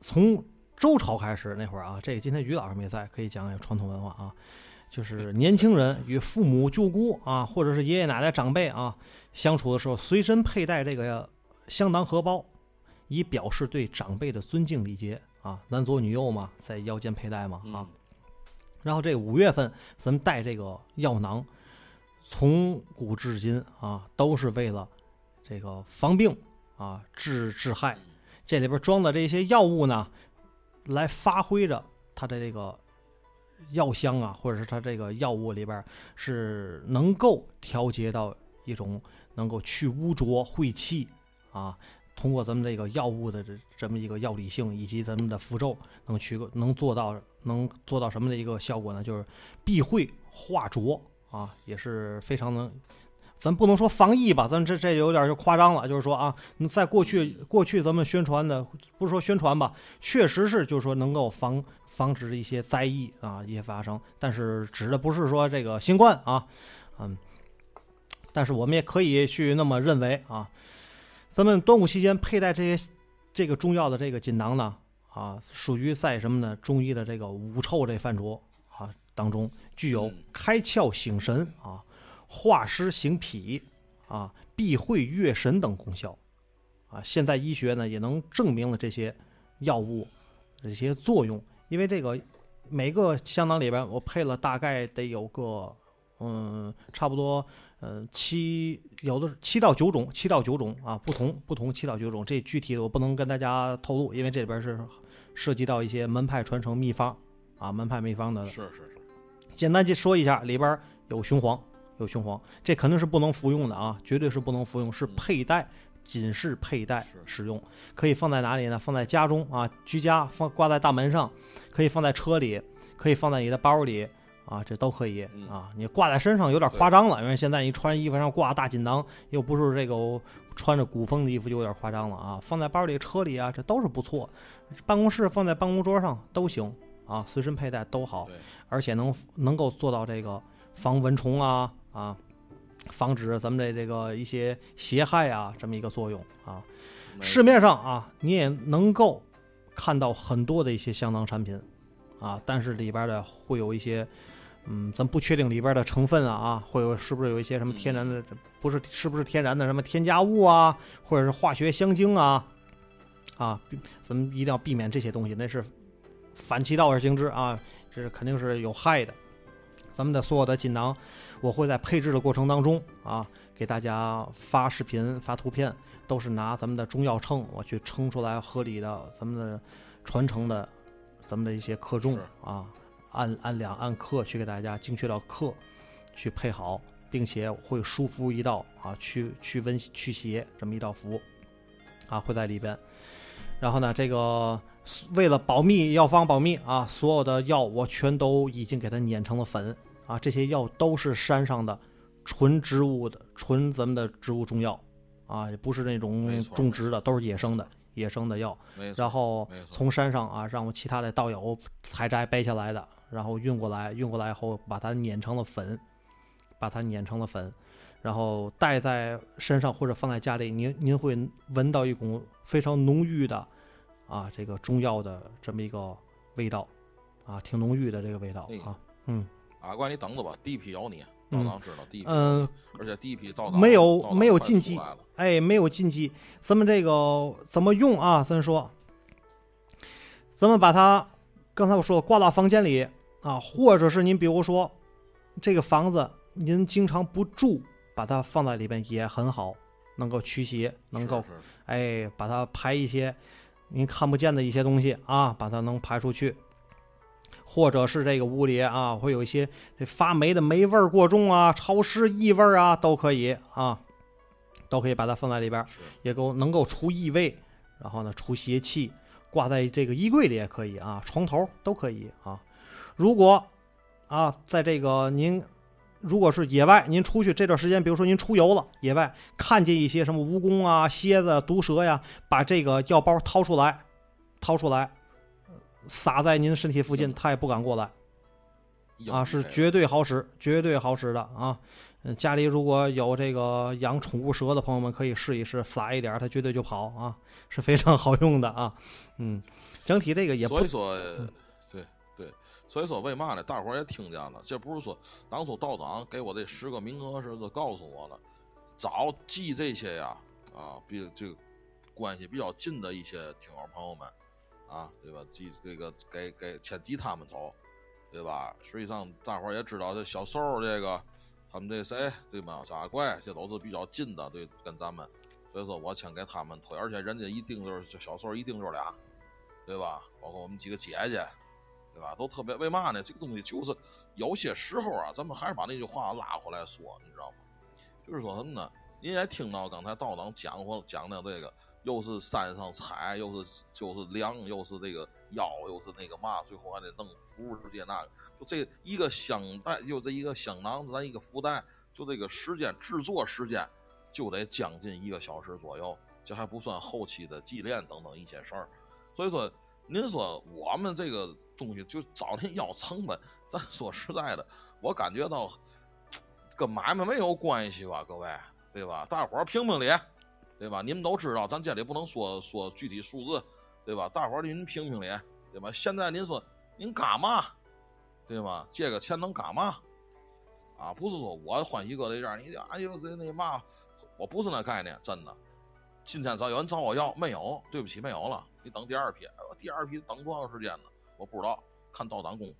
从周朝开始那会儿啊，这个今天于老师没在，可以讲讲传统文化啊。就是年轻人与父母、舅姑啊，或者是爷爷奶奶长辈啊相处的时候，随身佩戴这个香囊荷包，以表示对长辈的尊敬礼节啊。男左女右嘛，在腰间佩戴嘛啊。嗯然后这五月份咱们带这个药囊，从古至今啊，都是为了这个防病啊、治治害。这里边装的这些药物呢，来发挥着它的这个药香啊，或者是它这个药物里边是能够调节到一种能够去污浊晦气啊。通过咱们这个药物的这这么一个药理性，以及咱们的符咒，能去能做到能做到什么的一个效果呢？就是避讳化浊啊，也是非常能。咱不能说防疫吧，咱这这有点就夸张了。就是说啊，你在过去过去咱们宣传的，不是说宣传吧，确实是就是说能够防防止一些灾疫啊一些发生，但是指的不是说这个新冠啊，嗯，但是我们也可以去那么认为啊。咱们端午期间佩戴这些这个中药的这个锦囊呢，啊，属于在什么呢？中医的这个五臭这范畴啊当中，具有嗯开窍醒神啊、化湿行脾啊、避秽悦神等功效啊。现在医学呢也能证明了这些药物这些作用，因为这个每个香囊里边我配了大概得有个嗯，差不多呃七有的是七到九种，七到九种啊，不同不同七到九种，这具体的我不能跟大家透露，因为这里边是涉及到一些门派传承秘方啊，门派秘方的。是是是，简单就说一下，里边有雄黄，有雄黄，这肯定是不能服用的啊，绝对是不能服用，是佩戴。仅是佩戴使用，可以放在哪里呢？放在家中啊，居家放挂在大门上，可以放在车里，可以放在你的包里啊，这都可以嗯啊。你挂在身上有点夸张了，因为现在你穿衣服上挂大锦囊，又不是这个穿着古风的衣服，就有点夸张了啊。放在包里、车里啊，这都是不错。办公室放在办公桌上都行啊，随身佩戴都好，而且能能够做到这个防蚊虫啊啊，防止咱们的这个一些邪害啊这么一个作用啊。市面上啊，你也能够看到很多的一些香囊产品啊，但是里边的会有一些，嗯，咱不确定里边的成分啊啊，会有是不是有一些什么天然的，不是是不是天然的什么添加物啊，或者是化学香精啊，啊，咱们一定要避免这些东西，那是反其道而行之啊，这是肯定是有害的。咱们的所有的锦囊，我会在配置的过程当中啊，给大家发视频、发图片，都是拿咱们的中药秤，我去称出来合理的咱们的传承的咱们的一些克重啊，按按两按克去给大家精确到克去配好，并且会输服一道啊，驱驱蚊驱邪这么一道符啊，会在里边。然后呢，这个为了保密，药方保密啊，所有的药我全都已经给它碾成了粉啊，这些药都是山上的纯植物的、纯咱们的植物中药啊，也不是那种种植的，都是野生的野生的药。然后从山上啊，让我其他的道友采摘掰下来的，然后运过来，运过来以后把它碾成了粉，把它碾成了粉，然后带在身上或者放在家里，您您会闻到一股非常浓郁的啊这个中药的这么一个味道啊，挺浓郁的这个味道哎啊，嗯阿怪，你等着吧，第一批有你，嗯道长知道第一批，嗯、而且第一批道长没有没有禁忌哎，没有禁忌。咱们这个怎么用啊？咱说，咱们把它刚才我说挂到房间里啊，或者是您比如说这个房子您经常不住，把它放在里边也很好，能够驱邪，能够哎把它排一些您看不见的一些东西啊，把它能排出去。或者是这个屋里啊，会有一些这发霉的霉味儿过重啊、潮湿异味儿啊，都可以啊，都可以把它放在里边儿，也够能够除异味，然后呢除邪气，挂在这个衣柜里也可以啊，床头都可以啊。如果啊，在这个您如果是野外，您出去这段时间，比如说您出游了，野外看见一些什么蜈蚣啊、蝎子、毒蛇呀，把这个药包掏出来，掏出来，撒在您身体附近，它也不敢过来。啊，是绝绝对好使，绝对好使的啊！嗯，家里如果有这个养宠物蛇的朋友们，可以试一试，撒一点儿，它绝对就跑啊，是非常好用的啊。嗯，整体这个也不所以说，对对，所以说为嘛呢？大伙儿也听见了，这不是说当初道长给我这十个名额时，就告诉我了，早记这些呀，啊，比这个关系比较近的一些听友朋友们，啊，对吧？记这个给给先记他们走，对吧？实际上大伙儿也知道，这小瘦儿这个，他们这谁，对吧？小阿怪，这都是比较近的，对，跟咱们，所以说我先给他们推，而且人家一定就是小瘦儿一定就是俩。对吧？包括我们几个姐姐，对吧？都特别为嘛呢？这个东西就是有些时候啊，咱们还是把那句话拉回来说，你知道吗？就是说什么呢？您也听到刚才道长讲过讲的这个，又是山上采，又是就是粮，又是这个药，又是那个嘛，最后还得弄服务这那个，就这一个香袋，就这一个香囊，咱一个福袋，就这个时间制作时间就得将近一个小时左右，这还不算后期的祭炼等等一些事儿。所以说，您说我们这个东西就找您要成本，咱说实在的，我感觉到跟买卖没有关系吧，各位，对吧？大伙儿评评理，对吧？你们都知道，咱这里不能说说具体数字，对吧？大伙儿您评评理，对吧？现在您说您干嘛，对吗？借个钱能干嘛？啊，不是说我欢喜搁这样，你哎呦这那嘛，我不是那概念，真的。今天找有人找我要，没有，对不起，没有了。你等第二批，第二批等多长时间呢？我不知道，看到咱功夫。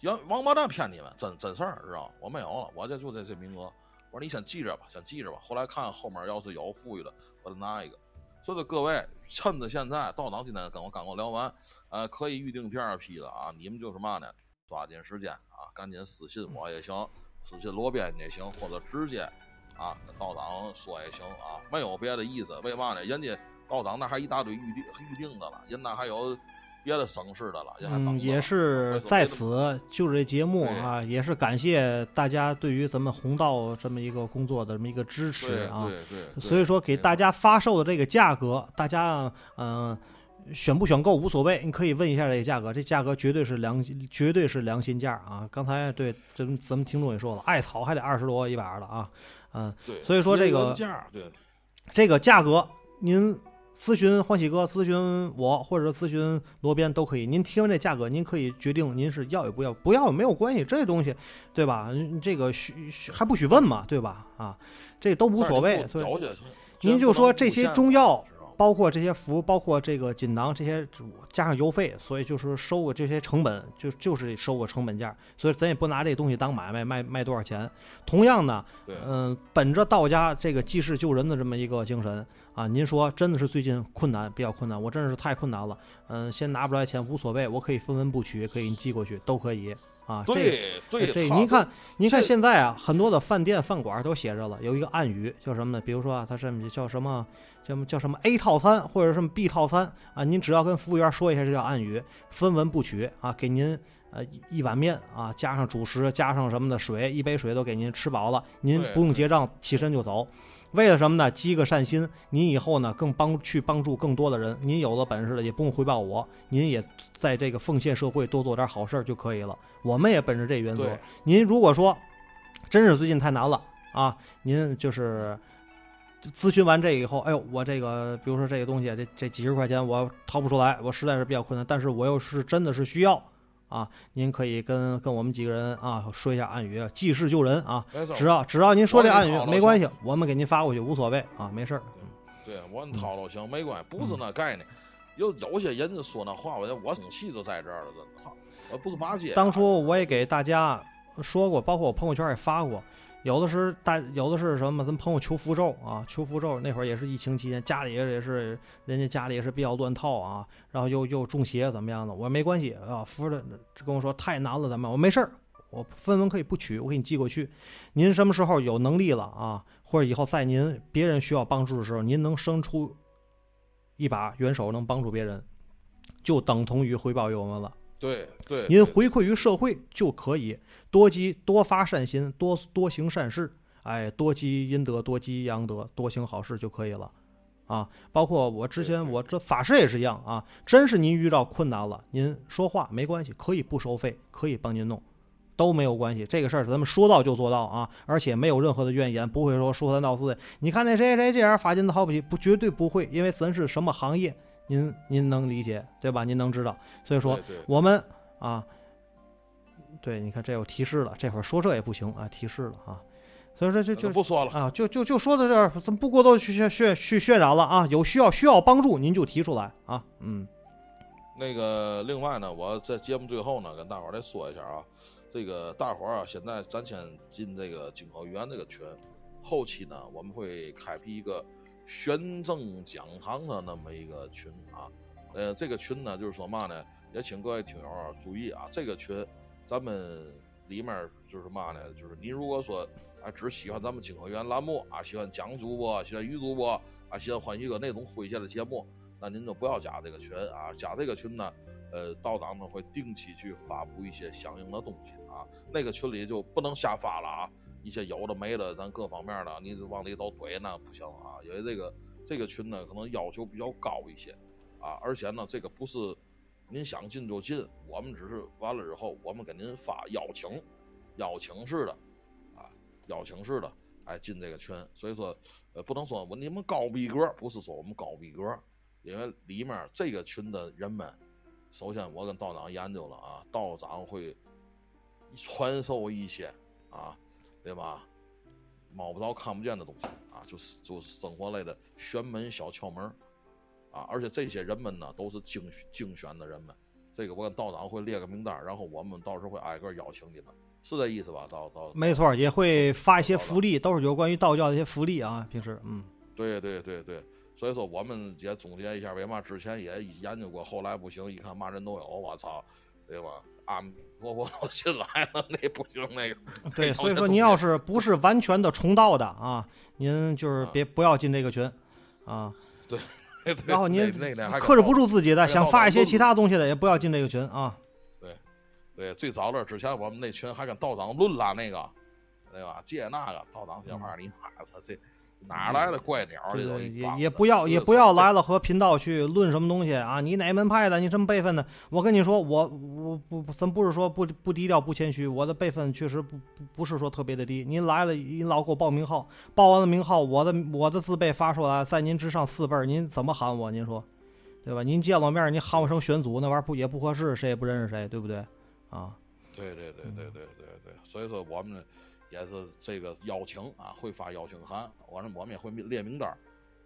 要王八蛋骗你们，真真事儿，知道吗？我没有了，我这就这这名额。我说你先记着吧，先记着吧。后来看后面要是有富裕的，我再拿一个。所以说各位，趁着现在道长今天跟我刚刚聊完，呃，可以预定第二批了啊！你们就是嘛呢？抓紧时间啊，赶紧私信我也行，私信罗编也行，或者直接啊跟道长说也行啊，没有别的意思。为嘛呢？人家道长那还一大堆预定预定的了，人那还有别的省市的了，人还等嗯，也是在此就是这节目啊，也是感谢大家对于咱们红道这么一个工作的这么一个支持啊。对对，对所以说给大家发售的这个价格，大家嗯、选不选购无所谓，你可以问一下这个价格，这价格绝对是良，绝对是良心价啊！刚才对咱咱们听众也说了，艾草还得二十多一把的啊，嗯，对，所以说这个价对，这个价格您咨询欢喜哥、咨询我或者咨询罗边都可以。您听完这价格，您可以决定您是要也不要，不要也没有关系，这东西对吧？嗯这个许许还不许问嘛，对吧？啊，这都无所谓。所以您就说这些中药。包括这些服，包括这个锦囊这些，加上邮费，所以就是收个这些成本，就就是收个成本价，所以咱也不拿这东西当买卖，卖卖多少钱。同样呢，对，嗯，本着道家这个济世救人的这么一个精神啊，您说真的是最近困难，比较困难，我真的是太困难了，嗯，先拿不出来钱无所谓，我可以分文不取，可以寄过去，都可以啊。这对对这您看，您看现在啊，很多的饭店饭馆都写着了，有一个暗语叫什么呢？比如说啊，它上面叫什么叫什么叫什么 A 套餐或者什么 B 套餐啊，您只要跟服务员说一下，这叫暗语，分文不取啊，给您呃一一碗面啊，加上主食，加上什么的水，一杯水都给您吃饱了，您不用结账，起身就走。为了什么呢？积个善心，您以后呢更帮去帮助更多的人。您有了本事了，也不用回报我，您也在这个奉献社会，多做点好事儿就可以了。我们也本着这原则。您如果说真是最近太难了啊，您就是咨询完这以后，哎呦，我这个比如说这个东西，这这几十块钱我掏不出来，我实在是比较困难，但是我又是真的是需要啊，您可以跟跟我们几个人啊说一下暗语，济世救人啊，只要只要您说这暗语没关系，我们给您发过去无所谓啊，没事儿。对我你掏都行没关系，不是那概念。有有些人就说那话，我我生气都在这儿了，真的。操我不是骂街。当初我也给大家说过，包括我朋友圈也发过，有的是大，有的是什么？咱朋友求符咒啊，求符咒那会儿也是疫情期间，家里也是人家家里也是比较乱套啊，然后又又中邪怎么样的？我说没关系啊，符的跟我说太难了，咱们我没事儿，我分文可以不取，我给你寄过去。您什么时候有能力了啊？或者以后在您别人需要帮助的时候，您能伸出一把援手，能帮助别人，就等同于回报于我们了。对对，您回馈于社会就可以多积多发善心，多多行善事，哎，多积阴德，多积阳德，多行好事就可以了。啊，包括我之前我这法师也是一样啊，真是您遇到困难了，您说话没关系，可以不收费，可以帮您弄，都没有关系。这个事儿咱们说到就做到啊，而且没有任何的怨言，不会说说三道四的。你看那谁谁这样发金的好不起，不绝对不会，因为咱是什么行业，您您能理解对吧？您能知道，所以说我们啊，对，你看这有提示了，这会儿说这也不行啊，提示了啊，所以说就就不说了。啊，就就就说到这儿，咱不过多去渲渲去渲染了啊，有需要需要帮助您就提出来啊，嗯，那个，另外呢，我在节目最后呢，跟大伙儿再说一下啊，这个大伙儿啊，现在咱先进这个金口园这个群，后期呢，我们会开辟一个玄正讲堂的那么一个群啊，呃，这个群呢，就是说嘛呢，也请各位听友啊注意啊，这个群咱们里面就是嘛呢，就是你如果说啊只喜欢咱们金口园栏目啊，喜欢蒋主播，喜欢于主播啊，喜欢欢喜哥那种诙谐的节目。那您就不要加这个群啊，加这个群呢，呃，道长呢会定期去发布一些相应的东西啊，那个群里就不能瞎发了啊，一些有的没的，咱各方面的，你往里头怼那不行啊，因为这个这个群呢可能要求比较高一些啊，而且呢这个不是您想进就进，我们只是完了之后我们给您发邀请，邀请式的啊，邀请式的哎进这个群，所以说呃不能说我你们高逼格，不是说我们高逼格。因为里面这个群的人们，首先我跟道长研究了啊，道长会传授一些啊，对吧？摸不着看不见的东西啊，就是就是生活类的玄门小窍门啊，而且这些人们呢都是精精选的人们，这个我跟道长会列个名单，然后我们到时候会挨个邀请你们，是这意思吧？道道没错，也会发一些福利，都是有关于道教的一些福利啊，平时嗯，对对对对，所以说我们也总结一下，为嘛之前也研究过，后来不行，一看嘛人都有，我操，对吧？阿弥陀佛都进来了，那不行，那个对，所以说您要是不是完全的重道的啊，您就是啊别不要进这个群啊，对然后您那那还克制不住自己的，想发一些其他东西的，也不要进这个群啊。对，对最早的之前我们那群还跟道长论了那个，对吧？借那个道长这话，你妈操这哪来的怪鸟这都对也也不要也不要来了和频道去论什么东西啊！你哪门派的？你什么辈分的？我跟你说，我我不咱不是说不不低调不谦虚，我的辈分确实不不不是说特别的低。您来了，您老给我报名号，报完了名号，我的我的字辈发出来，在您之上四辈儿，您怎么喊我？您说，对吧？您见了面，您喊我声玄祖，那玩意儿不也不合适，谁也不认识谁，对不对？啊，对对对对对对对，所以说我们也是这个邀请啊，会发邀请函，完了我们也会列名单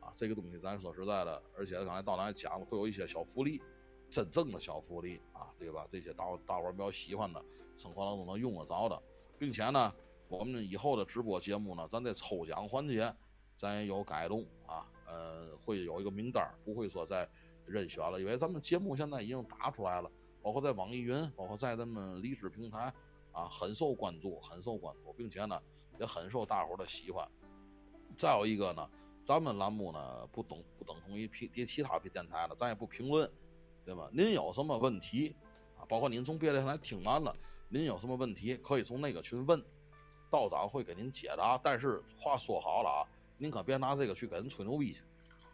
啊。这个东西咱说实在的，而且刚才道长也讲了，会有一些小福利，真正的小福利啊，对吧？这些大伙大伙比较喜欢的，生活当中能用得着的，并且呢，我们以后的直播节目呢，咱这抽奖环节咱也有改动啊，呃，会有一个名单，不会说再任选了，因为咱们节目现在已经打出来了。包括在网易云，包括在咱们荔枝平台啊，很受关注，很受关注，并且呢，也很受大伙的喜欢。再有一个呢，咱们栏目呢不等不等同于其其他别电台了，咱也不评论，对吧？您有什么问题啊？包括您从别的电台听完了，您有什么问题可以从那个群问，道长会给您解答。但是话说好了啊，您可别拿这个去给人吹牛逼去。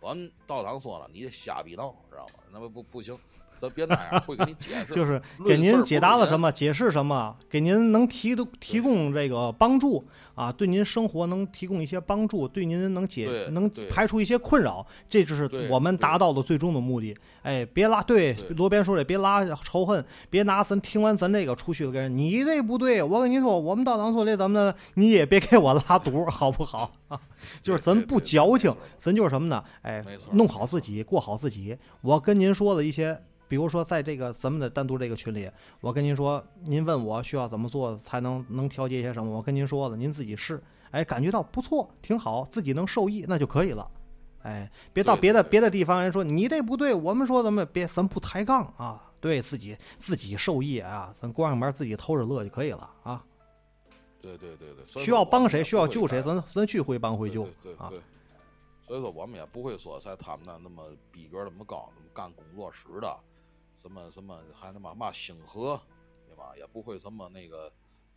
我们道长说了，你瞎逼闹，知道吗？那不不不行。咱别那样，会给你解释，就是给您解答了什么，解释什么，给您能提的提供这个帮助啊，对您生活能提供一些帮助，对您能解能排除一些困扰，这就是我们达到的最终的目的。哎，别拉对罗边说的，别拉仇恨，别拿咱听完咱这个出去跟人，你这不对，我跟你说，我们道长说的怎么的，你也别给我拉毒，好不好？就是咱不矫情，咱就是什么呢？哎，弄好自己，过好自己。我跟您说了一些。比如说，在这个咱们的单独这个群里，我跟您说，您问我需要怎么做才能能调节一些什么，我跟您说了，您自己试，哎，感觉到不错，挺好，自己能受益，那就可以了。哎，别到别的别的地方人说你这不对，我们说咱们别咱不抬杠啊，对自己自己受益啊，咱关上门自己偷着乐就可以了啊。对对对对，需要帮谁需要救谁，咱咱去会帮会救啊。所以说我们也不会说在他们那那么逼格那么高，那么干工作室的。什么什么还他妈嘛星河，对吧？也不会什么那个，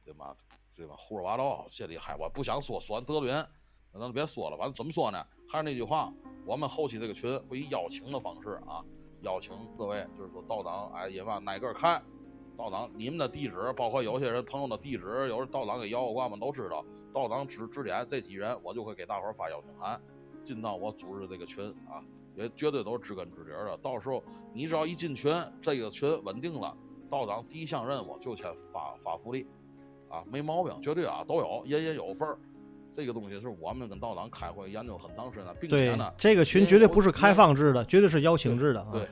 对吧？对吧？胡说八道，这里还我不想说，说完得罪人，那咱就别说了。反正怎么说呢？还是那句话，我们后期这个群会以邀请的方式啊，邀请各位，就是说道长，哎，也嘛挨个看，道长你们的地址，包括有些人朋友的地址，有时道长给摇过挂们都知道。道长指指点这几人，我就会给大伙发邀请函，进到我组织这个群啊。也绝对都是知根知底的。到时候你只要一进群，这个群稳定了，道长第一项任务就先发发福利，啊，没毛病，绝对啊都有，人人有份儿。这个东西是我们跟道长开会研究很长时间，并且呢，这个群绝对不是开放制的，绝对是邀请制的啊。对，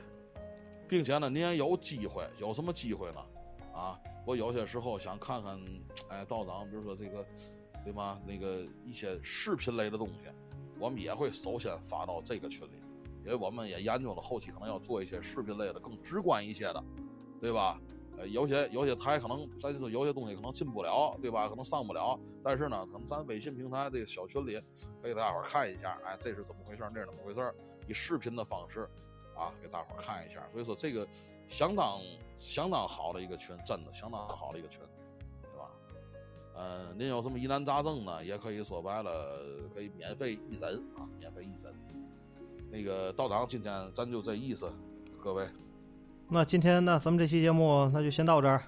并且呢，您也有机会，有什么机会呢？啊，我有些时候想看看，哎，道长，比如说这个，对吗？那个一些视频类的东西，我们也会首先发到这个群里。因为我们也研究了，后期可能要做一些视频类的，更直观一些的，对吧？呃，有些有些台可能咱说有些东西可能进不了，对吧？可能上不了，但是呢，可能咱微信平台这个小群里，可以大伙儿看一下，哎，这是怎么回事？那是怎么回事？以视频的方式，啊，给大伙儿看一下。所以说这个相当相当好的一个群，真的相当好的一个群，对吧？嗯，您有什么疑难杂症呢？也可以说白了，可以免费一诊啊，免费一诊。那个道长，今天咱就这意思，各位。那今天呢，咱们这期节目那就先到这儿，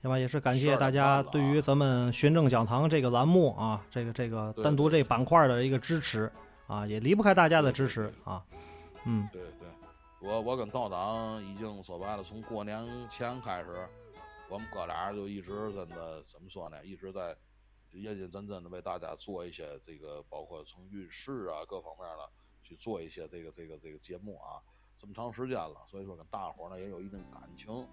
行吧？也是感谢大家对于咱们寻正讲堂这个栏目啊，这个这个单独这板块的一个支持啊，也离不开大家的支持啊。嗯，对对，我我跟道长已经说白了，从过年前开始，我们哥俩就一直真的怎么说呢？一直在认认真真的为大家做一些这个，包括从运势啊各方面的。去做一些这个这个这个节目啊，这么长时间了，所以说跟大伙儿呢也有一定感情。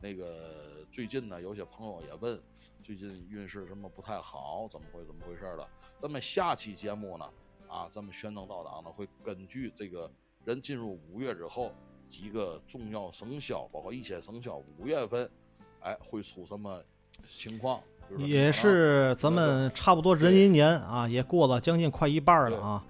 那个最近呢，有些朋友也问，最近运势什么不太好，怎么会怎么回事的？咱们下期节目呢，啊，咱们玄能道长呢会根据这个人进入五月之后几个重要生肖，包括一些生肖五月份，哎，会出什么情况？也是咱们差不多壬寅年啊，也过了将近快一半了啊。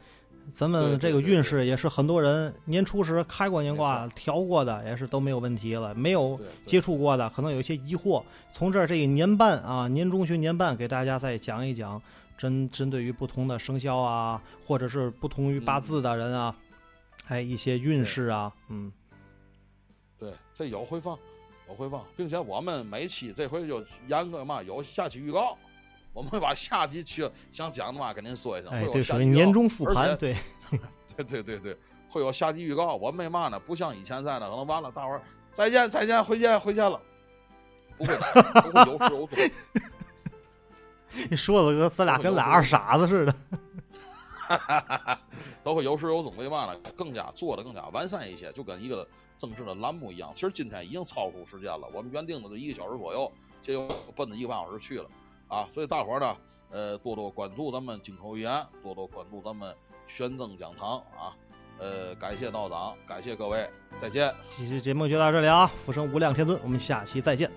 咱们这个运势也是很多人年初时开过年卦调过的，也是都没有问题了。没有接触过的，可能有一些疑惑。从这儿这一年半啊，年中旬年半，给大家再讲一讲，针针对于不同的生肖啊，或者是不同于八字的人啊，还有一些运势啊，嗯，对，这有回放，有回放，并且我们每期这回就严格嘛有下期预告，我们会把下集去想讲的话跟您说一声，哎，有属于年终复盘，对，对对对对，会有下集预告。我们没嘛呢，不像以前在那可能完了，大伙儿再见再见，回见回见了，不会的，都会有始有终。你说的跟咱俩跟俩二傻子似的。都会有始有终，为嘛呢？更加做的更加完善一些，就跟一个正式的栏目一样。其实今天已经超出时间了，我们原定的是一个小时左右，这又奔着一个半小时去了啊！所以大伙儿呢，呃，多多关注咱们金口一言，多多关注咱们玄正讲堂啊！呃，感谢道长，感谢各位，再见。这期节目就到这里啊，福生无量天尊，我们下期再见。